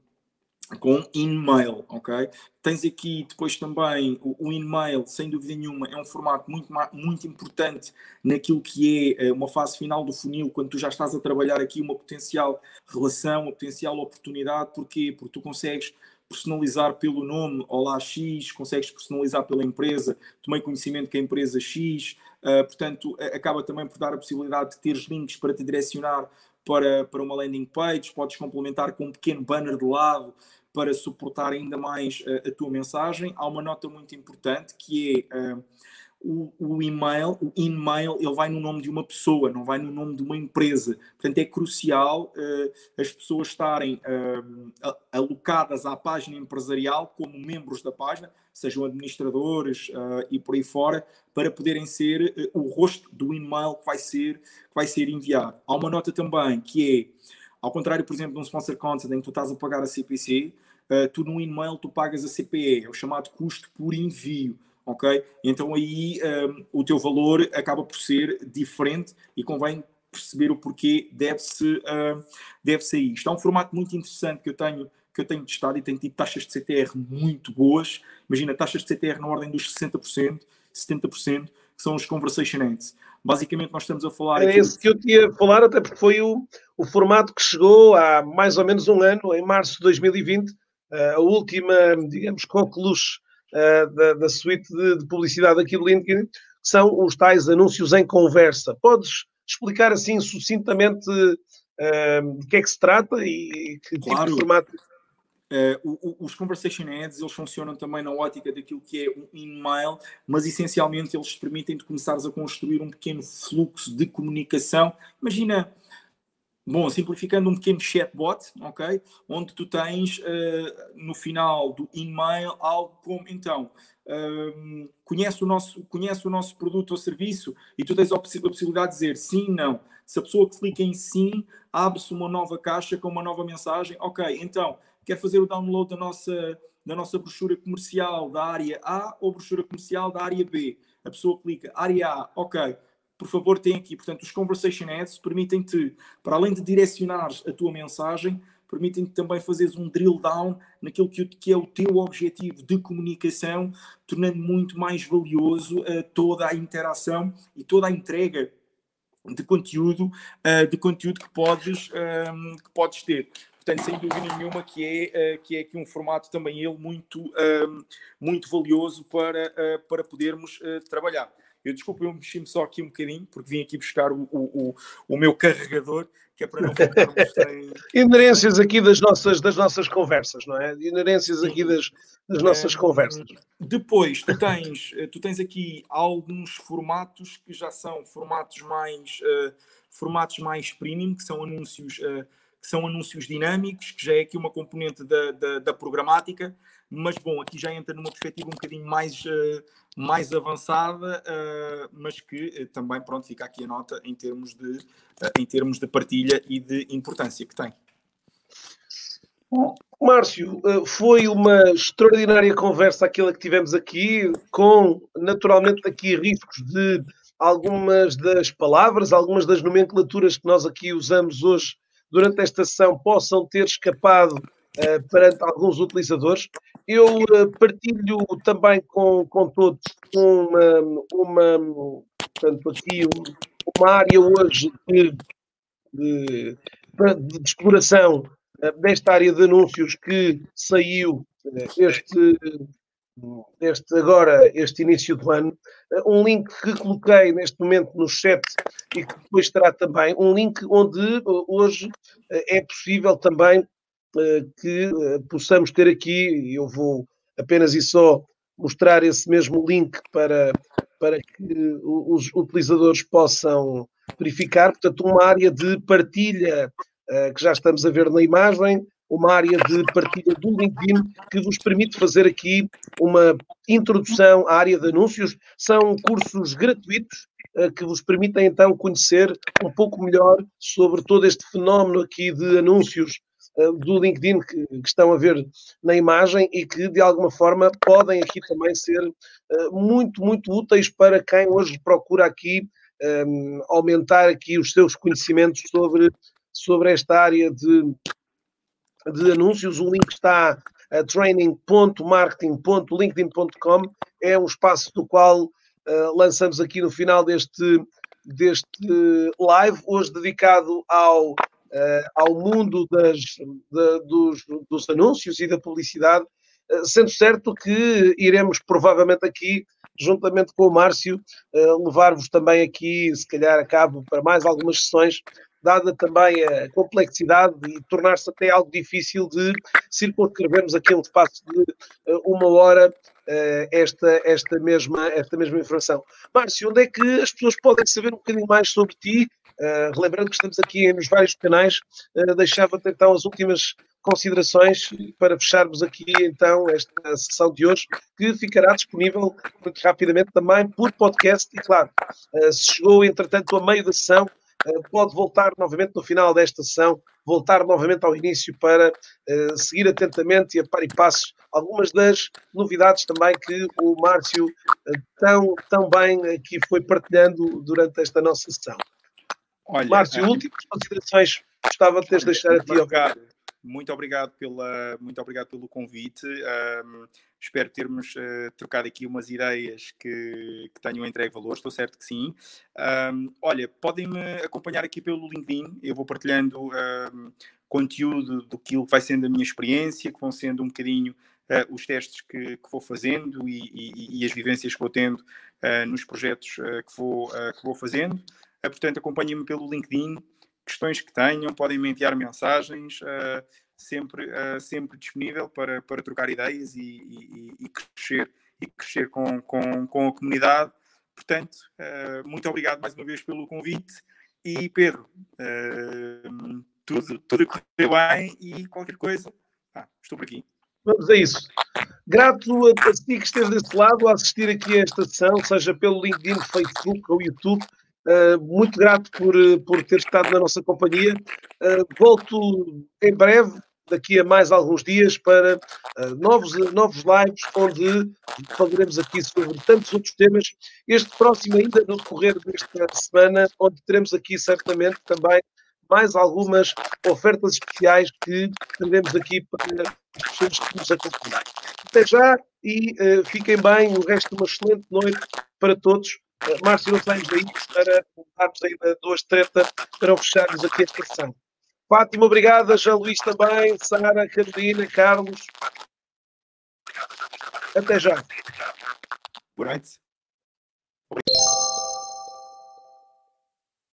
com in-mail, ok? Tens aqui depois também o, o in-mail, sem dúvida nenhuma, é um formato muito, muito importante naquilo que é eh, uma fase final do funil, quando tu já estás a trabalhar aqui uma potencial relação, uma potencial oportunidade, porquê? Porque tu consegues personalizar pelo nome Olá X, consegues personalizar pela empresa, tomei conhecimento que a empresa X, uh, portanto, acaba também por dar a possibilidade de teres links para te direcionar para, para uma landing page, podes complementar com um pequeno banner de lado para suportar ainda mais a, a tua mensagem. Há uma nota muito importante que é uh, o, o, e-mail, o in-mail, ele vai no nome de uma pessoa, não vai no nome de uma empresa. Portanto, é crucial uh, as pessoas estarem uh, alocadas à página empresarial como membros da página, sejam administradores uh, e por aí fora, para poderem ser o rosto do e-mail que vai ser, que vai ser enviado. Há uma nota também que é, ao contrário, por exemplo, de um sponsor content em que tu estás a pagar a CPC, tu no e-mail tu pagas a CPE, é o chamado custo por envio ok? Então aí um, o teu valor acaba por ser diferente e convém perceber o porquê deve-se uh, deve ser isto. É um formato muito interessante que eu tenho que eu tenho testado e tenho tido taxas de CTR muito boas. Imagina, taxas de CTR na ordem dos 60%, 70%, que são os Conversation Ads. Basicamente, nós estamos a falar. É esse que eu tinha a falar, até porque foi o, o formato que chegou há mais ou menos um ano, em março de 2020, a última, digamos, conclusão uh, da, da suíte de, de, publicidade aqui do LinkedIn, que são os tais anúncios em conversa. Podes explicar assim sucintamente uh, de que é que se trata e que claro. tipo de formato? Uh, os conversation ads eles funcionam também na ótica daquilo que é um e-mail, mas essencialmente eles permitem-te começares a construir um pequeno fluxo de comunicação. Imagina, Bom, simplificando um pequeno chatbot, ok? Onde tu tens uh, no final do e-mail algo como então uh, conhece, o nosso, conhece o nosso produto ou serviço e tu tens a, poss a possibilidade de dizer sim, não. Se a pessoa clica em sim, abre-se uma nova caixa com uma nova mensagem. Ok, então quer fazer o download da nossa, da nossa brochura comercial da área A ou brochura comercial da área B. A pessoa clica área A, ok por favor, tem aqui. Portanto, os Conversation Ads permitem-te, para além de direcionares a tua mensagem, permitem-te também fazeres um drill down naquilo que, que, é o teu objetivo de comunicação, tornando muito mais valioso uh, toda a interação e toda a entrega de conteúdo, uh, de conteúdo que podes, um, ehm, que podes ter. Portanto, sem dúvida nenhuma que é, uh, que é aqui um formato também ele muito, um, ehm, muito valioso para, para podermos trabalhar. Eu desculpa, eu mexi-me só aqui um bocadinho, porque vim aqui buscar o, o, o meu carregador, que é para não ficarmos sem... Inerências aqui das nossas, das nossas conversas, não é? Inerências aqui das, das nossas é, conversas. Depois, tu tens, eh, tu tens aqui alguns formatos que já são formatos mais, uh, formatos mais premium, que são anúncios... Uh, que são anúncios dinâmicos, que já é aqui uma componente da, da, da programática, mas bom, aqui já entra numa perspectiva um bocadinho mais, uh, mais avançada, uh, mas que uh, também, pronto, fica aqui a nota em termos, de, em termos de partilha e de importância que tem. Márcio, foi uma extraordinária conversa aquela que tivemos aqui, com naturalmente aqui riscos de algumas das palavras, algumas das nomenclaturas que nós aqui usamos hoje durante esta sessão possam ter escapado uh, perante alguns utilizadores. Eu uh, partilho também com, com todos uma, uma, portanto, aqui uma área hoje de, de, de exploração uh, desta área de anúncios que saiu este este agora, este início do ano, eh, um link que coloquei neste momento no chat e que depois terá também um link onde eh, hoje eh, é possível também que possamos ter aqui, eu vou apenas e só mostrar esse mesmo link para, para que os utilizadores possam verificar, portanto, uma área de partilha que já estamos a ver na imagem, uma área de partilha do LinkedIn que vos permite fazer aqui uma introdução à área de anúncios. São cursos gratuitos que vos permitem então conhecer um pouco melhor sobre todo este fenómeno aqui de anúncios do LinkedIn que, que, estão a ver na imagem e que de alguma forma podem aqui também ser uh, muito, muito úteis para quem hoje procura aqui um, aumentar aqui os seus conhecimentos sobre, sobre esta área de de anúncios. O link está a training.marketing.linkedin.com. É um espaço do qual uh, lançamos aqui no final deste, deste live, hoje dedicado ao, uh, ao mundo das, de, dos, dos anúncios e da publicidade, uh, sendo certo que iremos provavelmente aqui juntamente com o Márcio, levar-vos também aqui, se calhar, a cabo para mais algumas sessões dada também a complexidade e tornar-se até algo difícil de circunscrevermos aquele espaço de uh, uma hora uh, esta, esta, mesma, esta mesma informação. Márcio, onde é que as pessoas podem saber um bocadinho mais sobre ti? Uh, relembrando que estamos aqui nos vários canais, deixava-te então as últimas considerações para fecharmos aqui então esta sessão de hoje, que ficará disponível muito rapidamente também por podcast e claro, se chegou entretanto a meio da sessão, eh, pode voltar novamente no final desta sessão, voltar novamente ao início para seguir atentamente e a par e passos algumas das novidades também que o Márcio tão, tão bem aqui foi partilhando durante esta nossa sessão. Olha, Márcio, últimas considerações gostava de teres deixar a ti. Obrigado. Muito obrigado, pela, muito obrigado pelo convite. Um, espero termos uh, trocado aqui umas ideias que, que tenham entregue valor, estou certo que sim. Um, olha, podem-me acompanhar aqui pelo LinkedIn, eu vou partilhando um, conteúdo do que vai sendo a minha experiência, que vão sendo um bocadinho uh, os testes que, que vou fazendo e, e, e, as vivências que vou tendo uh, nos projetos que, vou, que vou fazendo. Portanto, acompanhem-me pelo LinkedIn questões que tenham, podem me enviar mensagens, uh, sempre, uh, sempre disponível para, para trocar ideias e, e, e crescer, e crescer com, com, com a comunidade. Portanto, uh, muito obrigado mais uma vez pelo convite e Pedro, tudo, tudo correu bem e qualquer coisa, ah, estou por aqui. Vamos a isso. Grato a, a ti que esteve desse lado a assistir aqui a esta sessão, seja pelo LinkedIn, Facebook ou YouTube. Uh, muito grato por, por ter estado na nossa companhia. Uh, volto em breve, daqui a mais alguns dias, para uh, novos, novos lives, onde falaremos aqui sobre tantos outros temas. Este próximo, ainda no decorrer desta semana, onde teremos aqui certamente também mais algumas ofertas especiais que teremos aqui para as pessoas que nos acompanham. Até já e fiquem bem. O resto de uma excelente noite para todos. Márcio, não saímos daí para voltarmos ainda duas treta para fecharmos aqui a sessão. Fátima, obrigada. Jean Luís também. Sara, Carolina, Carlos. Até já. Boa noite.